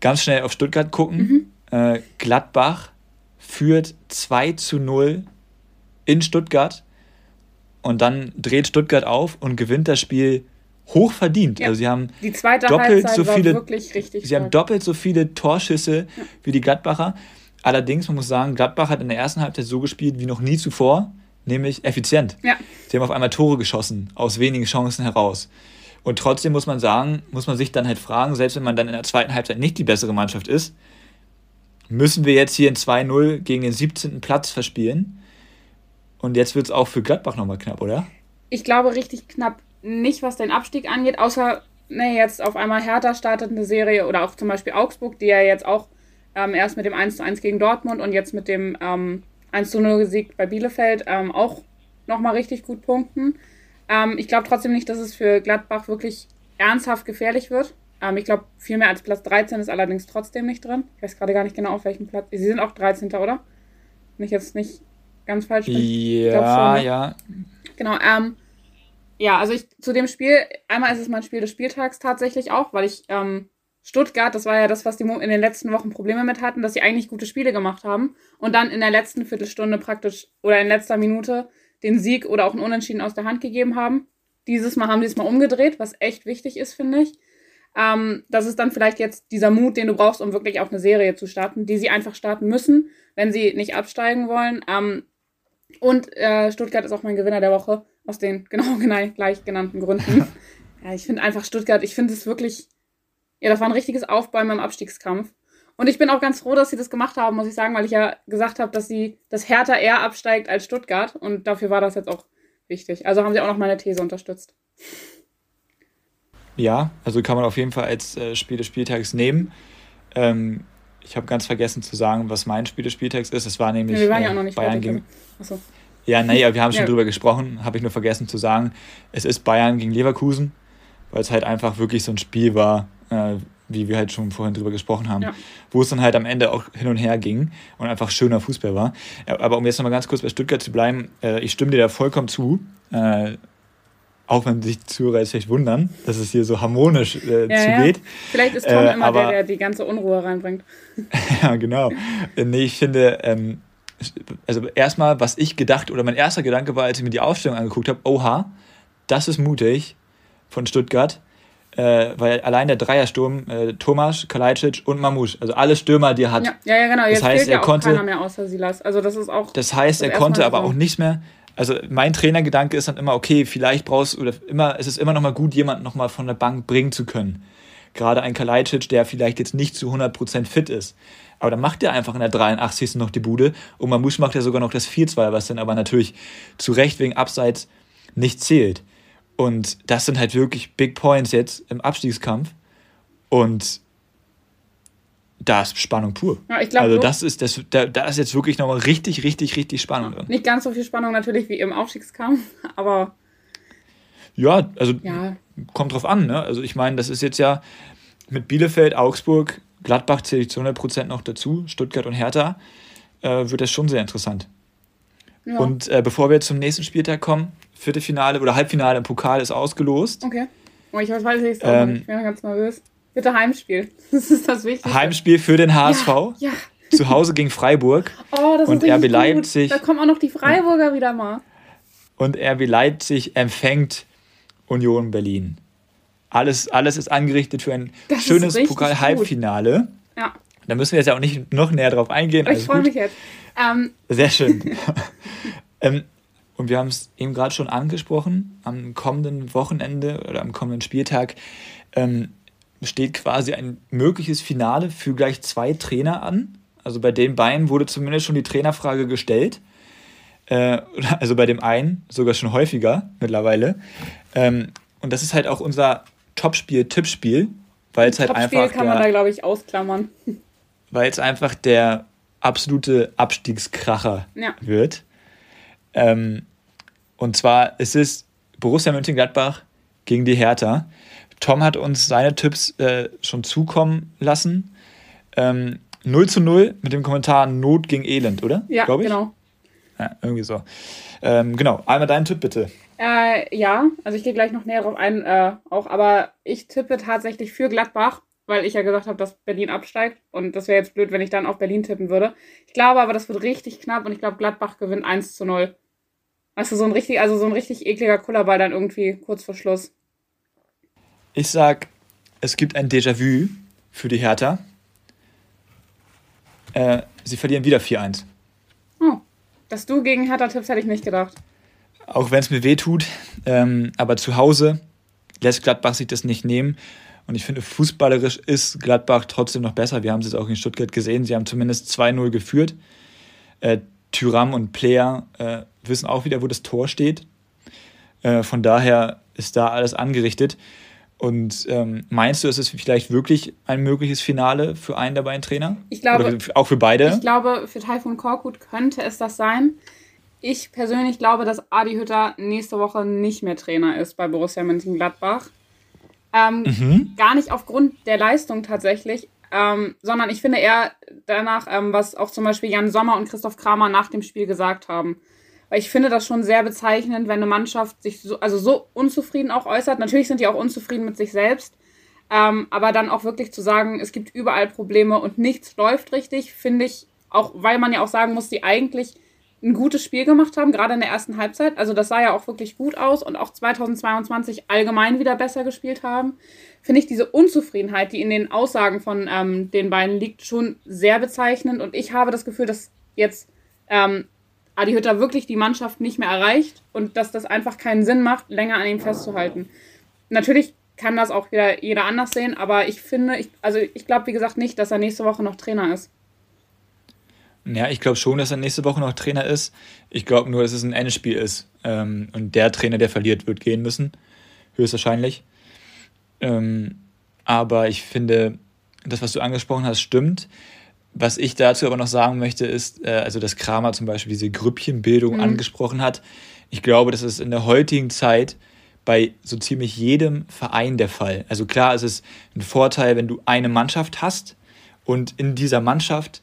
ganz schnell auf Stuttgart gucken. Mhm. Äh, Gladbach führt 2 zu 0 in Stuttgart. Und dann dreht Stuttgart auf und gewinnt das Spiel hoch verdient. Ja. Also sie haben die zweite doppelt Halbzeit so viele, sie stark. haben doppelt so viele Torschüsse ja. wie die Gladbacher. Allerdings, man muss sagen, Gladbach hat in der ersten Halbzeit so gespielt wie noch nie zuvor, nämlich effizient. Ja. Sie haben auf einmal Tore geschossen, aus wenigen Chancen heraus. Und trotzdem muss man sagen, muss man sich dann halt fragen, selbst wenn man dann in der zweiten Halbzeit nicht die bessere Mannschaft ist, müssen wir jetzt hier in 2-0 gegen den 17. Platz verspielen. Und jetzt wird es auch für Gladbach nochmal knapp, oder? Ich glaube, richtig knapp nicht, was den Abstieg angeht, außer, ne, jetzt auf einmal Hertha startet eine Serie oder auch zum Beispiel Augsburg, die ja jetzt auch ähm, erst mit dem 1 zu 1 gegen Dortmund und jetzt mit dem ähm, 1 zu 0 Sieg bei Bielefeld ähm, auch nochmal richtig gut punkten. Ähm, ich glaube trotzdem nicht, dass es für Gladbach wirklich ernsthaft gefährlich wird. Ähm, ich glaube, viel mehr als Platz 13 ist allerdings trotzdem nicht drin. Ich weiß gerade gar nicht genau, auf welchem Platz. Sie sind auch 13. oder? Wenn ich jetzt nicht ganz falsch bin. Ja, schon, ne? ja. Genau. Ähm, ja, also ich zu dem Spiel, einmal ist es mein Spiel des Spieltags tatsächlich auch, weil ich ähm, Stuttgart, das war ja das, was die in den letzten Wochen Probleme mit hatten, dass sie eigentlich gute Spiele gemacht haben und dann in der letzten Viertelstunde praktisch oder in letzter Minute den Sieg oder auch ein Unentschieden aus der Hand gegeben haben. Dieses Mal haben sie es mal umgedreht, was echt wichtig ist, finde ich. Ähm, das ist dann vielleicht jetzt dieser Mut, den du brauchst, um wirklich auch eine Serie zu starten, die sie einfach starten müssen, wenn sie nicht absteigen wollen. Ähm, und äh, Stuttgart ist auch mein Gewinner der Woche, aus den (laughs) genau gleich genannten Gründen. (laughs) ja, ich finde einfach Stuttgart, ich finde es wirklich ja, das war ein richtiges Aufbäumen im Abstiegskampf. Und ich bin auch ganz froh, dass sie das gemacht haben, muss ich sagen, weil ich ja gesagt habe, dass sie das Hertha eher absteigt als Stuttgart. Und dafür war das jetzt auch wichtig. Also haben sie auch noch meine These unterstützt. Ja, also kann man auf jeden Fall als äh, Spiel des Spieltags nehmen. Ähm, ich habe ganz vergessen zu sagen, was mein Spiel des Spieltags ist. Es war nämlich waren ja auch noch nicht Bayern gegen. Achso. Ja, naja, wir haben schon ja. drüber gesprochen, habe ich nur vergessen zu sagen. Es ist Bayern gegen Leverkusen, weil es halt einfach wirklich so ein Spiel war, äh, wie wir halt schon vorhin drüber gesprochen haben, ja. wo es dann halt am Ende auch hin und her ging und einfach schöner Fußball war. Aber um jetzt nochmal ganz kurz bei Stuttgart zu bleiben, äh, ich stimme dir da vollkommen zu. Äh, auch wenn sich Zuhörer jetzt vielleicht wundern, dass es hier so harmonisch äh, ja, zugeht. Ja. Vielleicht ist Tom äh, immer aber, der, der die ganze Unruhe reinbringt. (laughs) ja, genau. Äh, nee, ich finde, ähm, also erstmal, was ich gedacht oder mein erster Gedanke war, als ich mir die Aufstellung angeguckt habe, oha, das ist mutig von Stuttgart äh, weil allein der Dreiersturm, äh, Tomasz, Kalajdzic und Mamouche, also alle Stürmer, die er hat. Ja, ja, ja genau. Jetzt das heißt, fehlt ja er konnte, keiner mehr außer Silas. Also das ist auch. Das heißt, er konnte aber auch nicht mehr. Also mein Trainergedanke ist dann immer, okay, vielleicht brauchst du, oder immer, es ist immer noch mal gut, jemanden noch mal von der Bank bringen zu können. Gerade ein Kalajdzic, der vielleicht jetzt nicht zu 100% fit ist. Aber dann macht er einfach in der 83. noch die Bude und Mamouche macht ja sogar noch das 4-2, was dann aber natürlich zu Recht wegen Abseits nicht zählt. Und das sind halt wirklich Big Points jetzt im Abstiegskampf. Und da ist Spannung pur. Ja, ich glaub, also das ist das, da, da ist jetzt wirklich nochmal richtig, richtig, richtig Spannung drin. Nicht ganz so viel Spannung natürlich wie im Aufstiegskampf, (laughs) aber. Ja, also ja. kommt drauf an, ne? Also ich meine, das ist jetzt ja mit Bielefeld, Augsburg, Gladbach zähle ich zu 100% noch dazu, Stuttgart und Hertha, äh, wird das schon sehr interessant. Ja. Und äh, bevor wir zum nächsten Spieltag kommen, Viertelfinale oder Halbfinale im Pokal ist ausgelost. Okay. Oh, ich weiß nicht, ähm, ich bin ganz nervös. Bitte Heimspiel. (laughs) Das ist das Wichtigste. Heimspiel für den HSV. Ja. ja. Zu Hause gegen Freiburg. (laughs) Oh, das und ist RB Leipzig. Da kommen auch noch die Freiburger wieder mal. Und RB Leipzig empfängt Union Berlin. Alles, alles ist angerichtet für ein das schönes Pokal-Halbfinale. Ja. Da müssen wir jetzt ja auch nicht noch näher drauf eingehen. Ich freue mich jetzt. Ähm. Sehr schön. (laughs) ähm, und wir haben es eben gerade schon angesprochen, am kommenden Wochenende oder am kommenden Spieltag ähm, steht quasi ein mögliches Finale für gleich zwei Trainer an. Also bei den beiden wurde zumindest schon die Trainerfrage gestellt. Äh, also bei dem einen sogar schon häufiger mittlerweile. Ähm, und das ist halt auch unser Topspiel, Tippspiel, weil es halt Topspiel einfach. kann man der, da, glaube ich, ausklammern. (laughs) Weil es einfach der absolute Abstiegskracher ja. wird. Ähm, und zwar ist es Borussia Mönchengladbach gegen die Hertha. Tom hat uns seine Tipps äh, schon zukommen lassen. Ähm, 0 zu 0 mit dem Kommentar Not gegen Elend, oder? Ja, ich. genau. Ja, irgendwie so. Ähm, genau, einmal deinen Tipp bitte. Äh, ja, also ich gehe gleich noch näher drauf ein, äh, auch, aber ich tippe tatsächlich für Gladbach, weil ich ja gesagt habe, dass Berlin absteigt und das wäre jetzt blöd, wenn ich dann auf Berlin tippen würde. Ich glaube aber, das wird richtig knapp und ich glaube, Gladbach gewinnt 1 zu 0. Also so ein richtig, also so ein richtig ekliger Kullerball dann irgendwie kurz vor Schluss. Ich sag, es gibt ein Déjà-vu für die Hertha. Äh, sie verlieren wieder 4-1. Oh, dass du gegen Hertha tippst, hätte ich nicht gedacht. Auch wenn es mir weh tut. Ähm, aber zu Hause lässt Gladbach sich das nicht nehmen. Und ich finde, fußballerisch ist Gladbach trotzdem noch besser. Wir haben es jetzt auch in Stuttgart gesehen. Sie haben zumindest 2-0 geführt. Äh, Tyram und Player äh, wissen auch wieder, wo das Tor steht. Äh, von daher ist da alles angerichtet. Und ähm, meinst du, ist es vielleicht wirklich ein mögliches Finale für einen der beiden Trainer? Ich glaube, Oder auch für beide? Ich glaube, für Taifun Korkut könnte es das sein. Ich persönlich glaube, dass Adi Hütter nächste Woche nicht mehr Trainer ist bei Borussia Mönchengladbach. Ähm, mhm. Gar nicht aufgrund der Leistung tatsächlich, ähm, sondern ich finde eher danach, ähm, was auch zum Beispiel Jan Sommer und Christoph Kramer nach dem Spiel gesagt haben. Weil ich finde das schon sehr bezeichnend, wenn eine Mannschaft sich so, also so unzufrieden auch äußert. Natürlich sind die auch unzufrieden mit sich selbst. Ähm, aber dann auch wirklich zu sagen, es gibt überall Probleme und nichts läuft richtig, finde ich, auch weil man ja auch sagen muss, die eigentlich ein gutes Spiel gemacht haben, gerade in der ersten Halbzeit. Also das sah ja auch wirklich gut aus und auch 2022 allgemein wieder besser gespielt haben. Finde ich diese Unzufriedenheit, die in den Aussagen von ähm, den beiden liegt, schon sehr bezeichnend. Und ich habe das Gefühl, dass jetzt ähm, Adi Hütter wirklich die Mannschaft nicht mehr erreicht und dass das einfach keinen Sinn macht, länger an ihm festzuhalten. Natürlich kann das auch wieder jeder anders sehen, aber ich finde, ich, also ich glaube, wie gesagt, nicht, dass er nächste Woche noch Trainer ist. Ja, ich glaube schon, dass er nächste Woche noch Trainer ist. Ich glaube nur, dass es ein Endspiel ist. Ähm, und der Trainer, der verliert, wird gehen müssen. Höchstwahrscheinlich. Ähm, aber ich finde, das, was du angesprochen hast, stimmt. Was ich dazu aber noch sagen möchte, ist, äh, also dass Kramer zum Beispiel diese Grüppchenbildung mhm. angesprochen hat. Ich glaube, dass es in der heutigen Zeit bei so ziemlich jedem Verein der Fall. Also klar, es ist ein Vorteil, wenn du eine Mannschaft hast und in dieser Mannschaft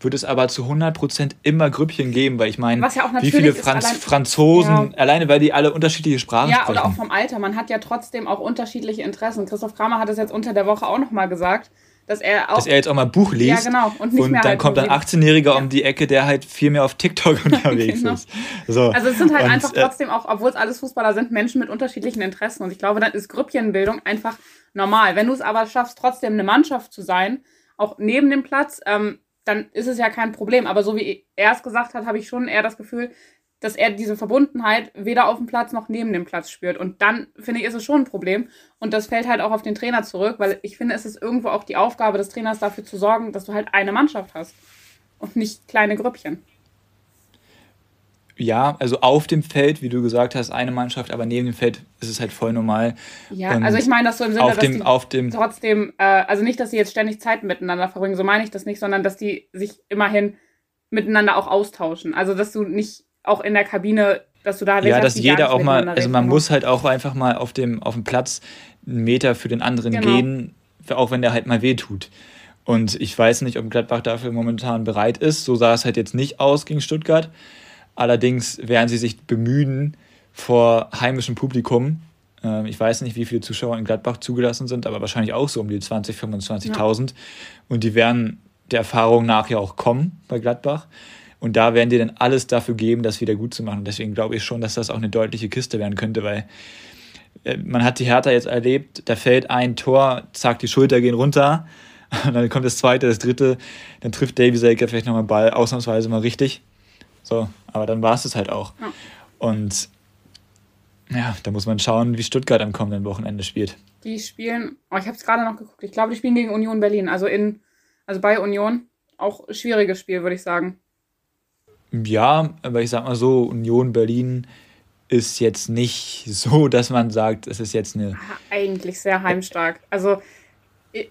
wird es aber zu 100% immer Grüppchen geben, weil ich meine, ja wie viele Franz allein, Franzosen, ja. alleine weil die alle unterschiedliche Sprachen ja, sprechen. Ja, oder auch vom Alter. Man hat ja trotzdem auch unterschiedliche Interessen. Christoph Kramer hat es jetzt unter der Woche auch nochmal gesagt, dass er auch. Dass er jetzt auch mal Buch liest. Ja, genau. Und, nicht und mehr dann halt kommt ein 18-Jähriger ja. um die Ecke, der halt viel mehr auf TikTok (laughs) unterwegs genau. ist. So. Also es sind halt und, einfach äh, trotzdem auch, obwohl es alles Fußballer sind, Menschen mit unterschiedlichen Interessen. Und ich glaube, dann ist Grüppchenbildung einfach normal. Wenn du es aber schaffst, trotzdem eine Mannschaft zu sein, auch neben dem Platz, ähm, dann ist es ja kein Problem. Aber so wie er es gesagt hat, habe ich schon eher das Gefühl, dass er diese Verbundenheit weder auf dem Platz noch neben dem Platz spürt. Und dann, finde ich, ist es schon ein Problem. Und das fällt halt auch auf den Trainer zurück, weil ich finde, es ist irgendwo auch die Aufgabe des Trainers dafür zu sorgen, dass du halt eine Mannschaft hast und nicht kleine Grüppchen. Ja, also auf dem Feld, wie du gesagt hast, eine Mannschaft, aber neben dem Feld ist es halt voll normal. Ja, und also ich meine das so im Sinne, auf dass dem, die auf dem trotzdem, äh, also nicht, dass sie jetzt ständig Zeit miteinander verbringen, so meine ich das nicht, sondern dass die sich immerhin miteinander auch austauschen. Also dass du nicht auch in der Kabine, dass du da Ja, dass jeder auch mal, also man muss halt auch einfach mal auf dem, auf dem Platz einen Meter für den anderen genau. gehen, auch wenn der halt mal wehtut. Und ich weiß nicht, ob Gladbach dafür momentan bereit ist. So sah es halt jetzt nicht aus gegen Stuttgart. Allerdings werden sie sich bemühen vor heimischem Publikum. Ähm, ich weiß nicht, wie viele Zuschauer in Gladbach zugelassen sind, aber wahrscheinlich auch so um die 20.000, 25.000. Ja. Und die werden der Erfahrung nach ja auch kommen bei Gladbach. Und da werden die dann alles dafür geben, das wieder gut zu machen. Deswegen glaube ich schon, dass das auch eine deutliche Kiste werden könnte, weil äh, man hat die Hertha jetzt erlebt, da fällt ein Tor, zack, die Schulter gehen runter. (laughs) Und dann kommt das zweite, das dritte, dann trifft Davy Selke vielleicht nochmal Ball, ausnahmsweise mal richtig. So, aber dann war es das halt auch. Ja. Und ja, da muss man schauen, wie Stuttgart am kommenden Wochenende spielt. Die spielen, oh, ich habe es gerade noch geguckt, ich glaube, die spielen gegen Union Berlin, also in, also bei Union. Auch schwieriges Spiel, würde ich sagen. Ja, aber ich sag mal so, Union Berlin ist jetzt nicht (laughs) so, dass man sagt, es ist jetzt eine. Eigentlich sehr heimstark. Also.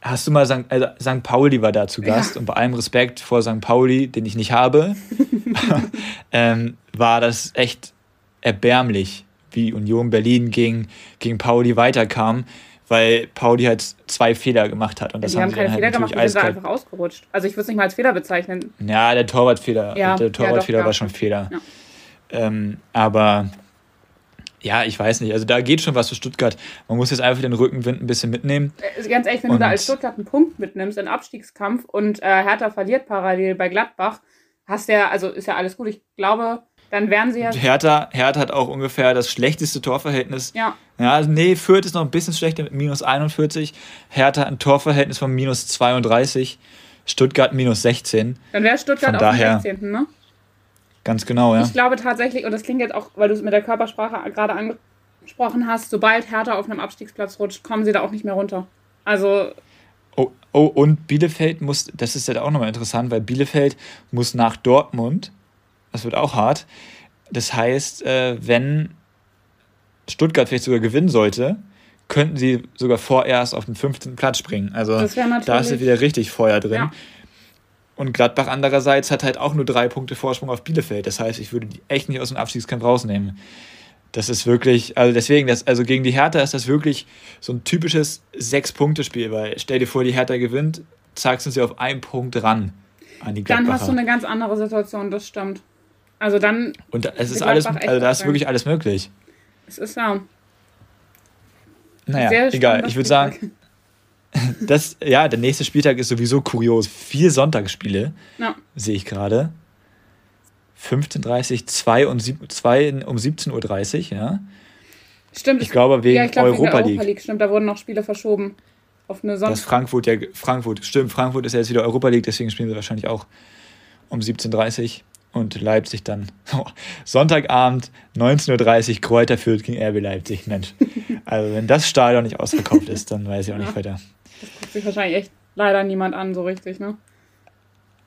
Hast du mal St. Also St. Pauli war da zu Gast ja. und bei allem Respekt vor St. Pauli, den ich nicht habe, (laughs) (laughs) ähm, war das echt erbärmlich, wie Union Berlin gegen, gegen Pauli weiterkam weil Pauli halt zwei Fehler gemacht hat. Und das die haben, haben keine halt Fehler gemacht, die sind da einfach ausgerutscht. Also ich würde es nicht mal als Fehler bezeichnen. Ja, der Torwartfehler. Ja, der Torwartfehler ja, war schon Fehler. Ja. Ähm, aber ja, ich weiß nicht. Also da geht schon was für Stuttgart. Man muss jetzt einfach den Rückenwind ein bisschen mitnehmen. Äh, ganz ehrlich, wenn und du da als Stuttgart einen Punkt mitnimmst, einen Abstiegskampf und äh, Hertha verliert parallel bei Gladbach, hast ja, also ist ja alles gut. Ich glaube, dann wären sie ja. Hertha, Hertha hat auch ungefähr das schlechteste Torverhältnis. Ja. Ja, also nee, Fürth ist noch ein bisschen schlechter mit minus 41. Hertha ein Torverhältnis von minus 32. Stuttgart minus 16. Dann wäre Stuttgart von auf dem 16. Ne? Ganz genau, ja. Ich glaube tatsächlich, und das klingt jetzt auch, weil du es mit der Körpersprache gerade angesprochen hast, sobald Hertha auf einem Abstiegsplatz rutscht, kommen sie da auch nicht mehr runter. Also. Oh, und Bielefeld muss, das ist ja auch nochmal interessant, weil Bielefeld muss nach Dortmund das wird auch hart. Das heißt, äh, wenn Stuttgart vielleicht sogar gewinnen sollte, könnten sie sogar vorerst auf den 15. Platz springen. Also da ist wieder richtig Feuer drin. Ja. Und Gladbach andererseits hat halt auch nur drei Punkte Vorsprung auf Bielefeld. Das heißt, ich würde die echt nicht aus dem Abstiegskampf rausnehmen. Das ist wirklich, also deswegen, das, also gegen die Hertha ist das wirklich so ein typisches Sechs-Punkte-Spiel, weil stell dir vor, die Hertha gewinnt, zack, sind sie auf einen Punkt ran an die Gladbacher. Dann hast du eine ganz andere Situation, das stimmt. Also dann. Und es ist alles, also da ist wirklich alles möglich. Es ist ja. Naja, egal. Ich würde sagen, (laughs) das, ja, der nächste Spieltag ist sowieso kurios. Vier Sonntagsspiele ja. sehe ich gerade. 15.30 2 und 2 um 17.30 Uhr, ja. Stimmt. Ich glaube, wegen ja, ich glaub, Europa, wegen Europa League. Stimmt, da wurden noch Spiele verschoben. Auf eine Sonntag. Das Frankfurt, ja, Frankfurt, stimmt, Frankfurt ist ja jetzt wieder Europa League, deswegen spielen sie wahrscheinlich auch um 17.30 Uhr und Leipzig dann. (laughs) Sonntagabend, 19.30 Uhr, Kräuter führt gegen RB Leipzig. Mensch, (laughs) also wenn das Stadion nicht ausverkauft ist, dann weiß ich auch nicht weiter. Das guckt sich wahrscheinlich echt leider niemand an, so richtig, ne?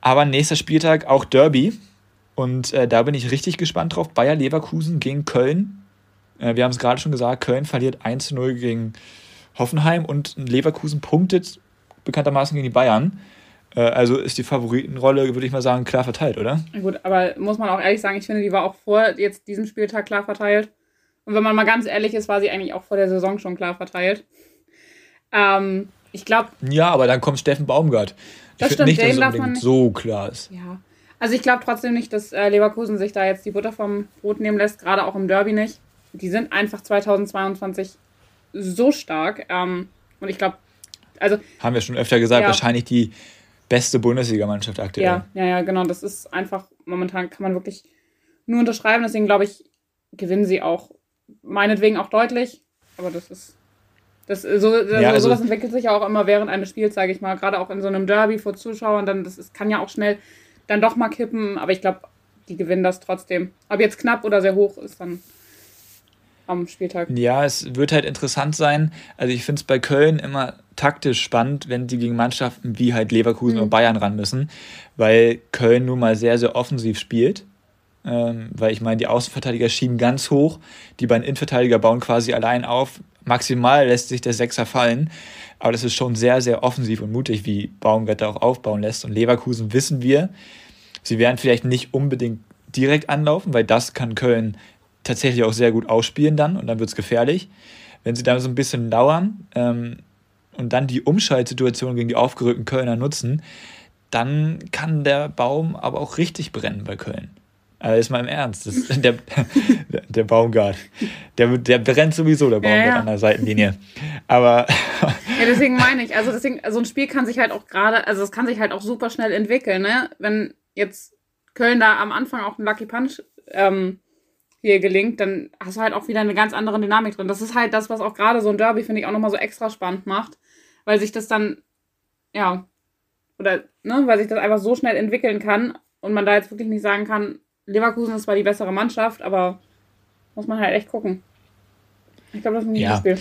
Aber nächster Spieltag auch Derby. Und äh, da bin ich richtig gespannt drauf. Bayer Leverkusen gegen Köln. Äh, wir haben es gerade schon gesagt, Köln verliert 1-0 gegen Hoffenheim und Leverkusen punktet bekanntermaßen gegen die Bayern. Äh, also ist die Favoritenrolle, würde ich mal sagen, klar verteilt, oder? Gut, aber muss man auch ehrlich sagen, ich finde, die war auch vor jetzt diesem Spieltag klar verteilt. Und wenn man mal ganz ehrlich ist, war sie eigentlich auch vor der Saison schon klar verteilt. Ähm, ich glaube. Ja, aber dann kommt Steffen Baumgart. Ich finde nicht, dass es unbedingt so klar ist. Ja. Also ich glaube trotzdem nicht, dass äh, Leverkusen sich da jetzt die Butter vom Brot nehmen lässt, gerade auch im Derby nicht. Die sind einfach 2022 so stark. Ähm, und ich glaube, also. Haben wir schon öfter gesagt, ja. wahrscheinlich die beste Bundesligamannschaft aktuell. Ja, ja, ja, genau. Das ist einfach, momentan kann man wirklich nur unterschreiben. Deswegen glaube ich, gewinnen sie auch, meinetwegen auch deutlich. Aber das ist. Das, so, ja, also, sowas entwickelt sich ja auch immer während eines Spiels, sage ich mal. Gerade auch in so einem Derby vor Zuschauern, dann das ist, kann ja auch schnell dann doch mal kippen. Aber ich glaube, die gewinnen das trotzdem. Ob jetzt knapp oder sehr hoch ist dann am Spieltag. Ja, es wird halt interessant sein. Also ich finde es bei Köln immer taktisch spannend, wenn sie gegen Mannschaften wie halt Leverkusen mhm. oder Bayern ran müssen, weil Köln nun mal sehr, sehr offensiv spielt. Ähm, weil ich meine, die Außenverteidiger schieben ganz hoch, die beiden Innenverteidiger bauen quasi allein auf. Maximal lässt sich der Sechser fallen, aber das ist schon sehr, sehr offensiv und mutig, wie Baumgart auch aufbauen lässt. Und Leverkusen wissen wir, sie werden vielleicht nicht unbedingt direkt anlaufen, weil das kann Köln tatsächlich auch sehr gut ausspielen dann und dann wird es gefährlich. Wenn sie dann so ein bisschen lauern ähm, und dann die Umschaltsituation gegen die aufgerückten Kölner nutzen, dann kann der Baum aber auch richtig brennen bei Köln. Also ist mal im Ernst. Das, (laughs) der, der Baumgart. Der, der brennt sowieso, der Baumgart ja, ja. an der Seitenlinie. Aber. (laughs) ja, deswegen meine ich, also deswegen, so ein Spiel kann sich halt auch gerade, also es kann sich halt auch super schnell entwickeln, ne? Wenn jetzt Köln da am Anfang auch einen Lucky Punch ähm, hier gelingt, dann hast du halt auch wieder eine ganz andere Dynamik drin. Das ist halt das, was auch gerade so ein Derby, finde ich, auch nochmal so extra spannend macht, weil sich das dann, ja, oder, ne, weil sich das einfach so schnell entwickeln kann und man da jetzt wirklich nicht sagen kann, Leverkusen ist zwar die bessere Mannschaft, aber muss man halt echt gucken. Ich glaube, das ist ein ja. Spiel.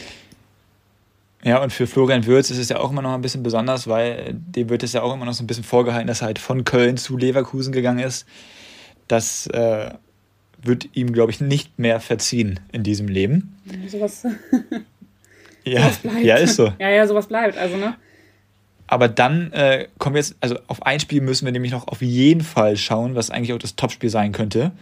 Ja, und für Florian Würz ist es ja auch immer noch ein bisschen besonders, weil dem wird es ja auch immer noch so ein bisschen vorgehalten, dass er halt von Köln zu Leverkusen gegangen ist. Das äh, wird ihm, glaube ich, nicht mehr verziehen in diesem Leben. Ja, sowas. ja, (laughs) sowas bleibt. ja, ist so. Ja, ja, sowas bleibt. Also, ne? Aber dann äh, kommen wir jetzt, also auf ein Spiel müssen wir nämlich noch auf jeden Fall schauen, was eigentlich auch das Topspiel sein könnte.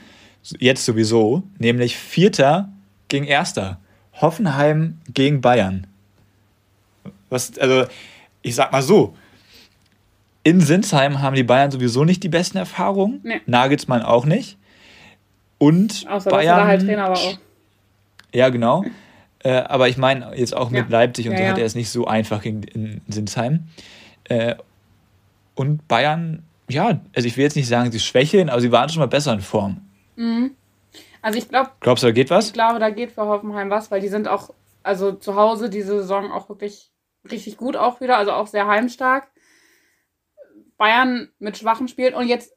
Jetzt sowieso, nämlich Vierter gegen Erster. Hoffenheim gegen Bayern. Was, also, ich sag mal so, in Sinsheim haben die Bayern sowieso nicht die besten Erfahrungen. Nee. Nagelsmann auch nicht. Und Außer, Bayern. Dass er halt Trainer war auch. Ja, genau. Äh, aber ich meine, jetzt auch mit ja. Leipzig und ja, so hat er es nicht so einfach gegen, in Sinsheim. Äh, und Bayern, ja, also ich will jetzt nicht sagen, sie schwächeln, aber sie waren schon mal besser in Form. Mhm. Also ich glaube. Glaubst du, da geht was? Ich glaube, da geht für Hoffenheim was, weil die sind auch, also zu Hause diese Saison auch wirklich richtig gut auch wieder, also auch sehr heimstark. Bayern mit schwachen Spielen und jetzt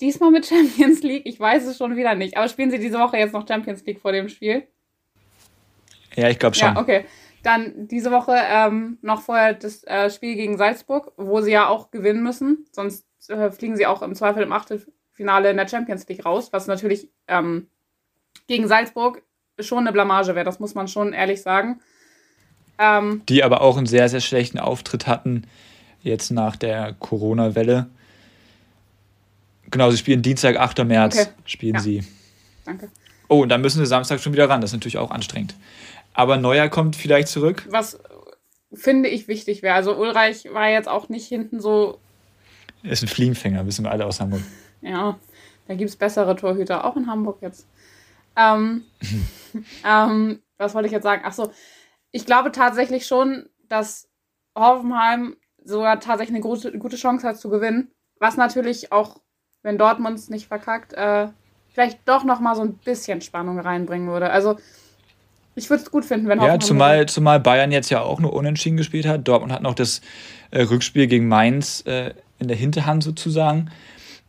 diesmal mit (laughs) Champions League? Ich weiß es schon wieder nicht. Aber spielen sie diese Woche jetzt noch Champions League vor dem Spiel? Ja, ich glaube schon. Ja, okay. Dann diese Woche ähm, noch vorher das äh, Spiel gegen Salzburg, wo sie ja auch gewinnen müssen. Sonst äh, fliegen sie auch im Zweifel im Achtelfinale in der Champions League raus, was natürlich ähm, gegen Salzburg schon eine Blamage wäre. Das muss man schon ehrlich sagen. Ähm, Die aber auch einen sehr, sehr schlechten Auftritt hatten, jetzt nach der Corona-Welle. Genau, sie spielen Dienstag, 8. März, okay. spielen ja. sie. Danke. Oh, und dann müssen sie Samstag schon wieder ran. Das ist natürlich auch anstrengend. Aber Neuer kommt vielleicht zurück. Was finde ich wichtig wäre. Also Ulreich war jetzt auch nicht hinten so. Er ist ein Fliegenfänger, wissen wir alle aus Hamburg. Ja, da gibt es bessere Torhüter, auch in Hamburg jetzt. Ähm, (laughs) ähm, was wollte ich jetzt sagen? Achso, ich glaube tatsächlich schon, dass Hoffenheim sogar tatsächlich eine gute, gute Chance hat zu gewinnen. Was natürlich auch wenn Dortmund es nicht verkackt, äh, vielleicht doch noch mal so ein bisschen Spannung reinbringen würde. Also ich würde es gut finden, wenn Ja, zumal, zumal Bayern jetzt ja auch nur unentschieden gespielt hat. Dortmund hat noch das äh, Rückspiel gegen Mainz äh, in der Hinterhand sozusagen.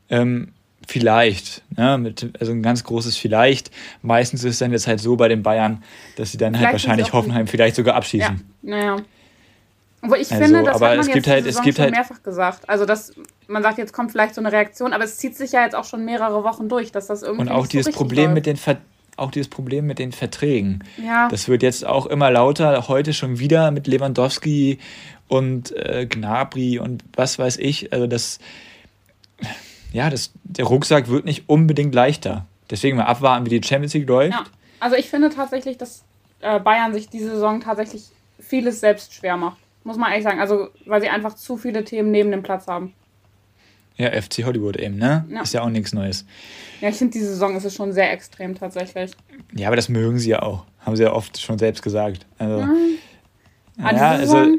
Ähm, vielleicht, ne, mit, also ein ganz großes Vielleicht. Meistens ist es dann jetzt halt so bei den Bayern, dass sie dann halt vielleicht halt wahrscheinlich Hoffenheim vielleicht sogar abschießen. Ja, naja. Obwohl ich also, finde, das aber hat man es gibt halt, es gibt halt mehrfach gesagt. Also dass man sagt, jetzt kommt vielleicht so eine Reaktion, aber es zieht sich ja jetzt auch schon mehrere Wochen durch, dass das irgendwie und auch dieses so Problem läuft. mit den Ver auch dieses Problem mit den Verträgen. Ja. Das wird jetzt auch immer lauter. Heute schon wieder mit Lewandowski und äh, Gnabry und was weiß ich. Also das, ja, das, der Rucksack wird nicht unbedingt leichter. Deswegen mal abwarten, wie die Champions League läuft. Ja. Also ich finde tatsächlich, dass äh, Bayern sich diese Saison tatsächlich vieles selbst schwer macht. Muss man ehrlich sagen. Also, weil sie einfach zu viele Themen neben dem Platz haben. Ja, FC Hollywood eben, ne? Ja. Ist ja auch nichts Neues. Ja, ich finde, diese Saison ist es schon sehr extrem tatsächlich. Ja, aber das mögen sie ja auch. Haben sie ja oft schon selbst gesagt. Also, mhm. ja, also,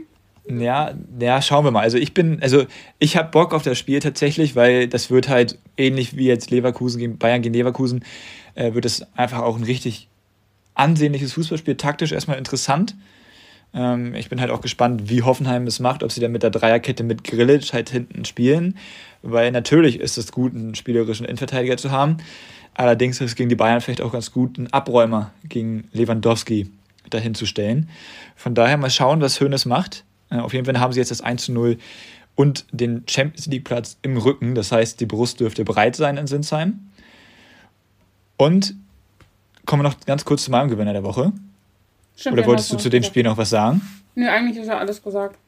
ja, ja, schauen wir mal. Also ich bin, also ich habe Bock auf das Spiel tatsächlich, weil das wird halt ähnlich wie jetzt Leverkusen gegen Bayern gegen Leverkusen, äh, wird es einfach auch ein richtig ansehnliches Fußballspiel, taktisch erstmal interessant. Ähm, ich bin halt auch gespannt, wie Hoffenheim es macht, ob sie dann mit der Dreierkette mit Grillitsch halt hinten spielen, weil natürlich ist es gut, einen spielerischen Innenverteidiger zu haben. Allerdings ist es gegen die Bayern vielleicht auch ganz gut, einen Abräumer gegen Lewandowski dahin zu stellen. Von daher mal schauen, was Hoeneß macht. Äh, auf jeden Fall haben sie jetzt das 1 zu 0 und den Champions League Platz im Rücken. Das heißt, die Brust dürfte breit sein in Sinsheim. Und kommen wir noch ganz kurz zu meinem Gewinner der Woche. Stimmt, Oder wolltest du zu dem Spiel noch was sagen? Nö, eigentlich ist ja alles gesagt.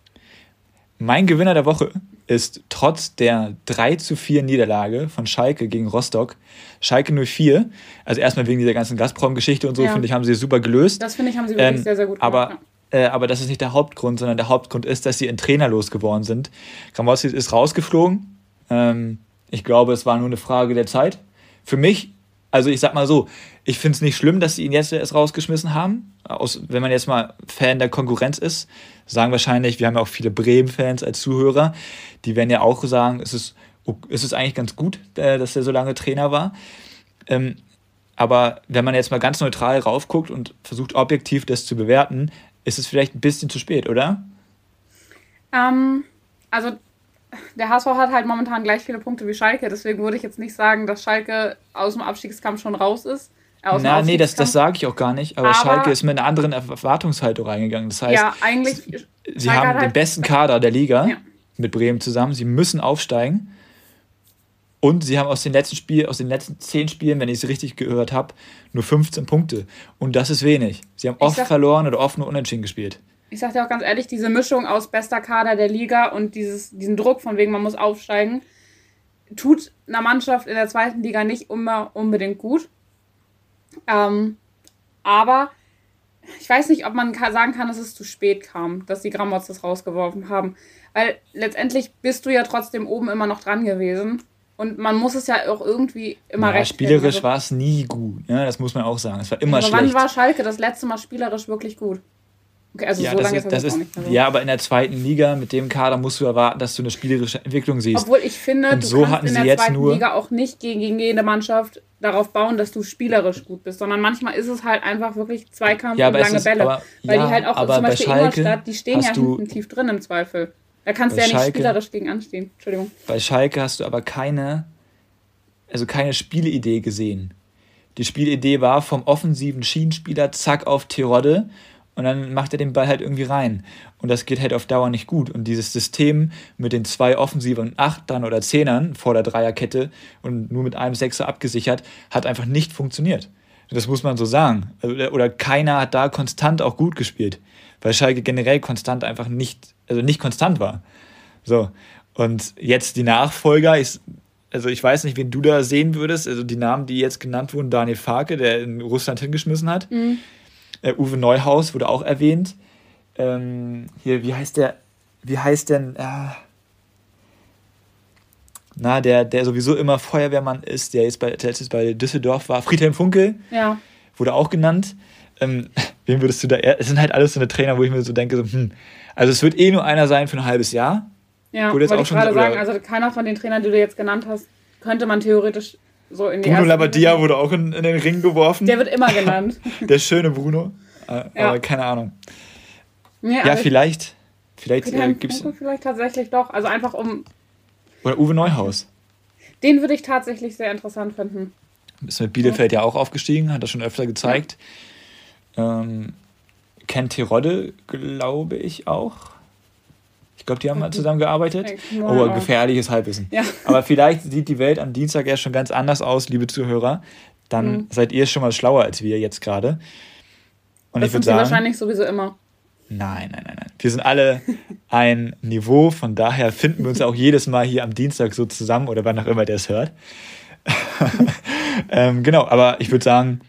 Mein Gewinner der Woche ist trotz der 3 zu 4 Niederlage von Schalke gegen Rostock, Schalke 04, also erstmal wegen dieser ganzen Gazprom-Geschichte und so, ja. finde ich, haben sie super gelöst. Das finde ich, haben sie wirklich ähm, sehr, sehr gut gemacht. Aber, ja. äh, aber das ist nicht der Hauptgrund, sondern der Hauptgrund ist, dass sie in Trainer losgeworden sind. Gramozzi ist rausgeflogen. Ähm, ich glaube, es war nur eine Frage der Zeit. Für mich also ich sag mal so, ich finde es nicht schlimm, dass sie ihn jetzt erst rausgeschmissen haben. Aus, wenn man jetzt mal Fan der Konkurrenz ist, sagen wahrscheinlich, wir haben ja auch viele Bremen-Fans als Zuhörer, die werden ja auch sagen, es ist, es ist eigentlich ganz gut, äh, dass er so lange Trainer war. Ähm, aber wenn man jetzt mal ganz neutral raufguckt und versucht objektiv das zu bewerten, ist es vielleicht ein bisschen zu spät, oder? Ähm, also der HSV hat halt momentan gleich viele Punkte wie Schalke, deswegen würde ich jetzt nicht sagen, dass Schalke aus dem Abstiegskampf schon raus ist. Äh, Na, nee, das, das sage ich auch gar nicht, aber, aber, Schalke ist mit einer anderen Erwartungshaltung reingegangen. Das heißt, ja, eigentlich, sie, sie haben den halt besten Kader der Liga ja. mit Bremen zusammen, sie müssen aufsteigen. Und sie haben aus den letzten Spielen, aus den letzten zehn Spielen, wenn ich es richtig gehört habe, nur 15 Punkte. Und das ist wenig. Sie haben oft verloren oder oft nur unentschieden gespielt ich sag dir auch ganz ehrlich, diese Mischung aus bester Kader der Liga und dieses, diesen Druck von wegen, man muss aufsteigen, tut einer Mannschaft in der zweiten Liga nicht immer unbedingt gut. Ähm, aber ich weiß nicht, ob man sagen kann, dass es zu spät kam, dass die Grammots das rausgeworfen haben. Weil letztendlich bist du ja trotzdem oben immer noch dran gewesen. Und man muss es ja auch irgendwie immer ja, recht Spielerisch also, war es nie gut, ja, das muss man auch sagen. Es war immer aber schlecht. Wann war Schalke das letzte Mal spielerisch wirklich gut? Okay, also ja, so lange ist, das, ist, nicht so. Ja, aber in der zweiten Liga mit dem Kader musst du erwarten, dass du eine spielerische Entwicklung siehst. Obwohl ich finde, Und du so kannst in der zweiten nur Liga auch nicht gegen, gegen jede Mannschaft darauf bauen, dass du spielerisch gut bist, sondern manchmal ist es halt einfach wirklich Zweikampf ja, und lange ist, Bälle. Aber, weil ja, die halt auch zum Beispiel Schalke Ingolstadt, die stehen ja hinten tief drin im Zweifel. Da kannst du ja nicht Schalke, spielerisch gegen anstehen. Entschuldigung. Bei Schalke hast du aber keine, also keine Spielidee gesehen. Die Spielidee war vom offensiven Schienenspieler zack auf Terodde und dann macht er den Ball halt irgendwie rein. Und das geht halt auf Dauer nicht gut. Und dieses System mit den zwei offensiven Achtern oder Zehnern vor der Dreierkette und nur mit einem Sechser abgesichert, hat einfach nicht funktioniert. Das muss man so sagen. Oder keiner hat da konstant auch gut gespielt. Weil Schalke generell konstant einfach nicht, also nicht konstant war. So. Und jetzt die Nachfolger, ich, also ich weiß nicht, wen du da sehen würdest. Also die Namen, die jetzt genannt wurden, Daniel Farke, der in Russland hingeschmissen hat. Mhm äh, Uwe Neuhaus wurde auch erwähnt. Ähm, hier, wie heißt der? Wie heißt denn? Äh, na, der, der sowieso immer Feuerwehrmann ist, der jetzt bei, der letztes bei Düsseldorf war. Friedhelm Funkel. Ja. Wurde auch genannt. Ähm, (laughs) wen würdest du da? Es sind halt alles so eine Trainer, wo ich mir so denke, so, hm, also es wird eh nur einer sein für ein halbes Jahr. Ja, wollte ich gerade sagen, also keiner von den Trainern, die du jetzt genannt hast, könnte man theoretisch so in die Bruno Labbadia wurde auch in, in, den Ring geworfen. Der wird immer genannt. (laughs) Der schöne Bruno. Äh, ja. Aber keine Ahnung. Nee, ja, vielleicht. Vielleicht äh, gibt es. Vielleicht tatsächlich doch. Also einfach um. Oder Uwe Neuhaus. Den würde ich tatsächlich sehr interessant finden. Ist mit Bielefeld ja, ja auch aufgestiegen, hat er schon öfter gezeigt. Ja. Ähm, kennt Terodde, glaube ich, auch. Ich glaube, die haben mal zusammengearbeitet. Oh, gefährliches Halbwissen. Ja. Aber vielleicht sieht die Welt am Dienstag erst schon ganz anders aus, liebe Zuhörer. Dann mhm. seid ihr schon mal schlauer als wir jetzt gerade. Und das ich würde sagen. wahrscheinlich sowieso immer. Nein, nein, nein, nein. Wir sind alle ein Niveau, von daher finden wir uns auch jedes Mal hier am Dienstag so zusammen oder wann auch immer der es hört. (laughs) ähm, genau, aber ich würde sagen,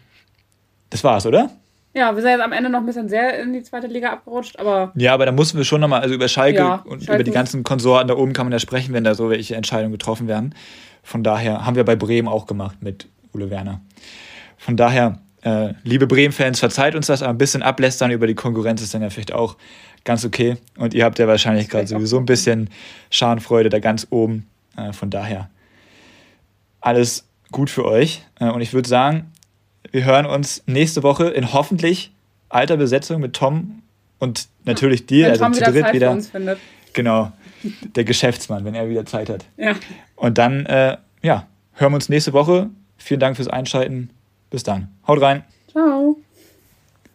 das war's, oder? Ja, wir sind jetzt am Ende noch ein bisschen sehr in die zweite Liga abgerutscht, aber. Ja, aber da mussten wir schon nochmal, also über Schalke ja, und Schalke über die ganzen Konsorten da oben kann man ja sprechen, wenn da so welche Entscheidungen getroffen werden. Von daher haben wir bei Bremen auch gemacht mit Ole Werner. Von daher, äh, liebe Bremen-Fans, verzeiht uns das, aber ein bisschen ablästern über die Konkurrenz ist dann ja vielleicht auch ganz okay. Und ihr habt ja wahrscheinlich gerade sowieso ein bisschen Schadenfreude da ganz oben. Äh, von daher alles gut für euch. Äh, und ich würde sagen, wir hören uns nächste Woche in hoffentlich alter Besetzung mit Tom und natürlich dir, wenn also Tom zu dritt Zeit wieder. Für Genau, der Geschäftsmann, wenn er wieder Zeit hat. Ja. Und dann, äh, ja, hören wir uns nächste Woche. Vielen Dank fürs Einschalten. Bis dann. Haut rein. Ciao.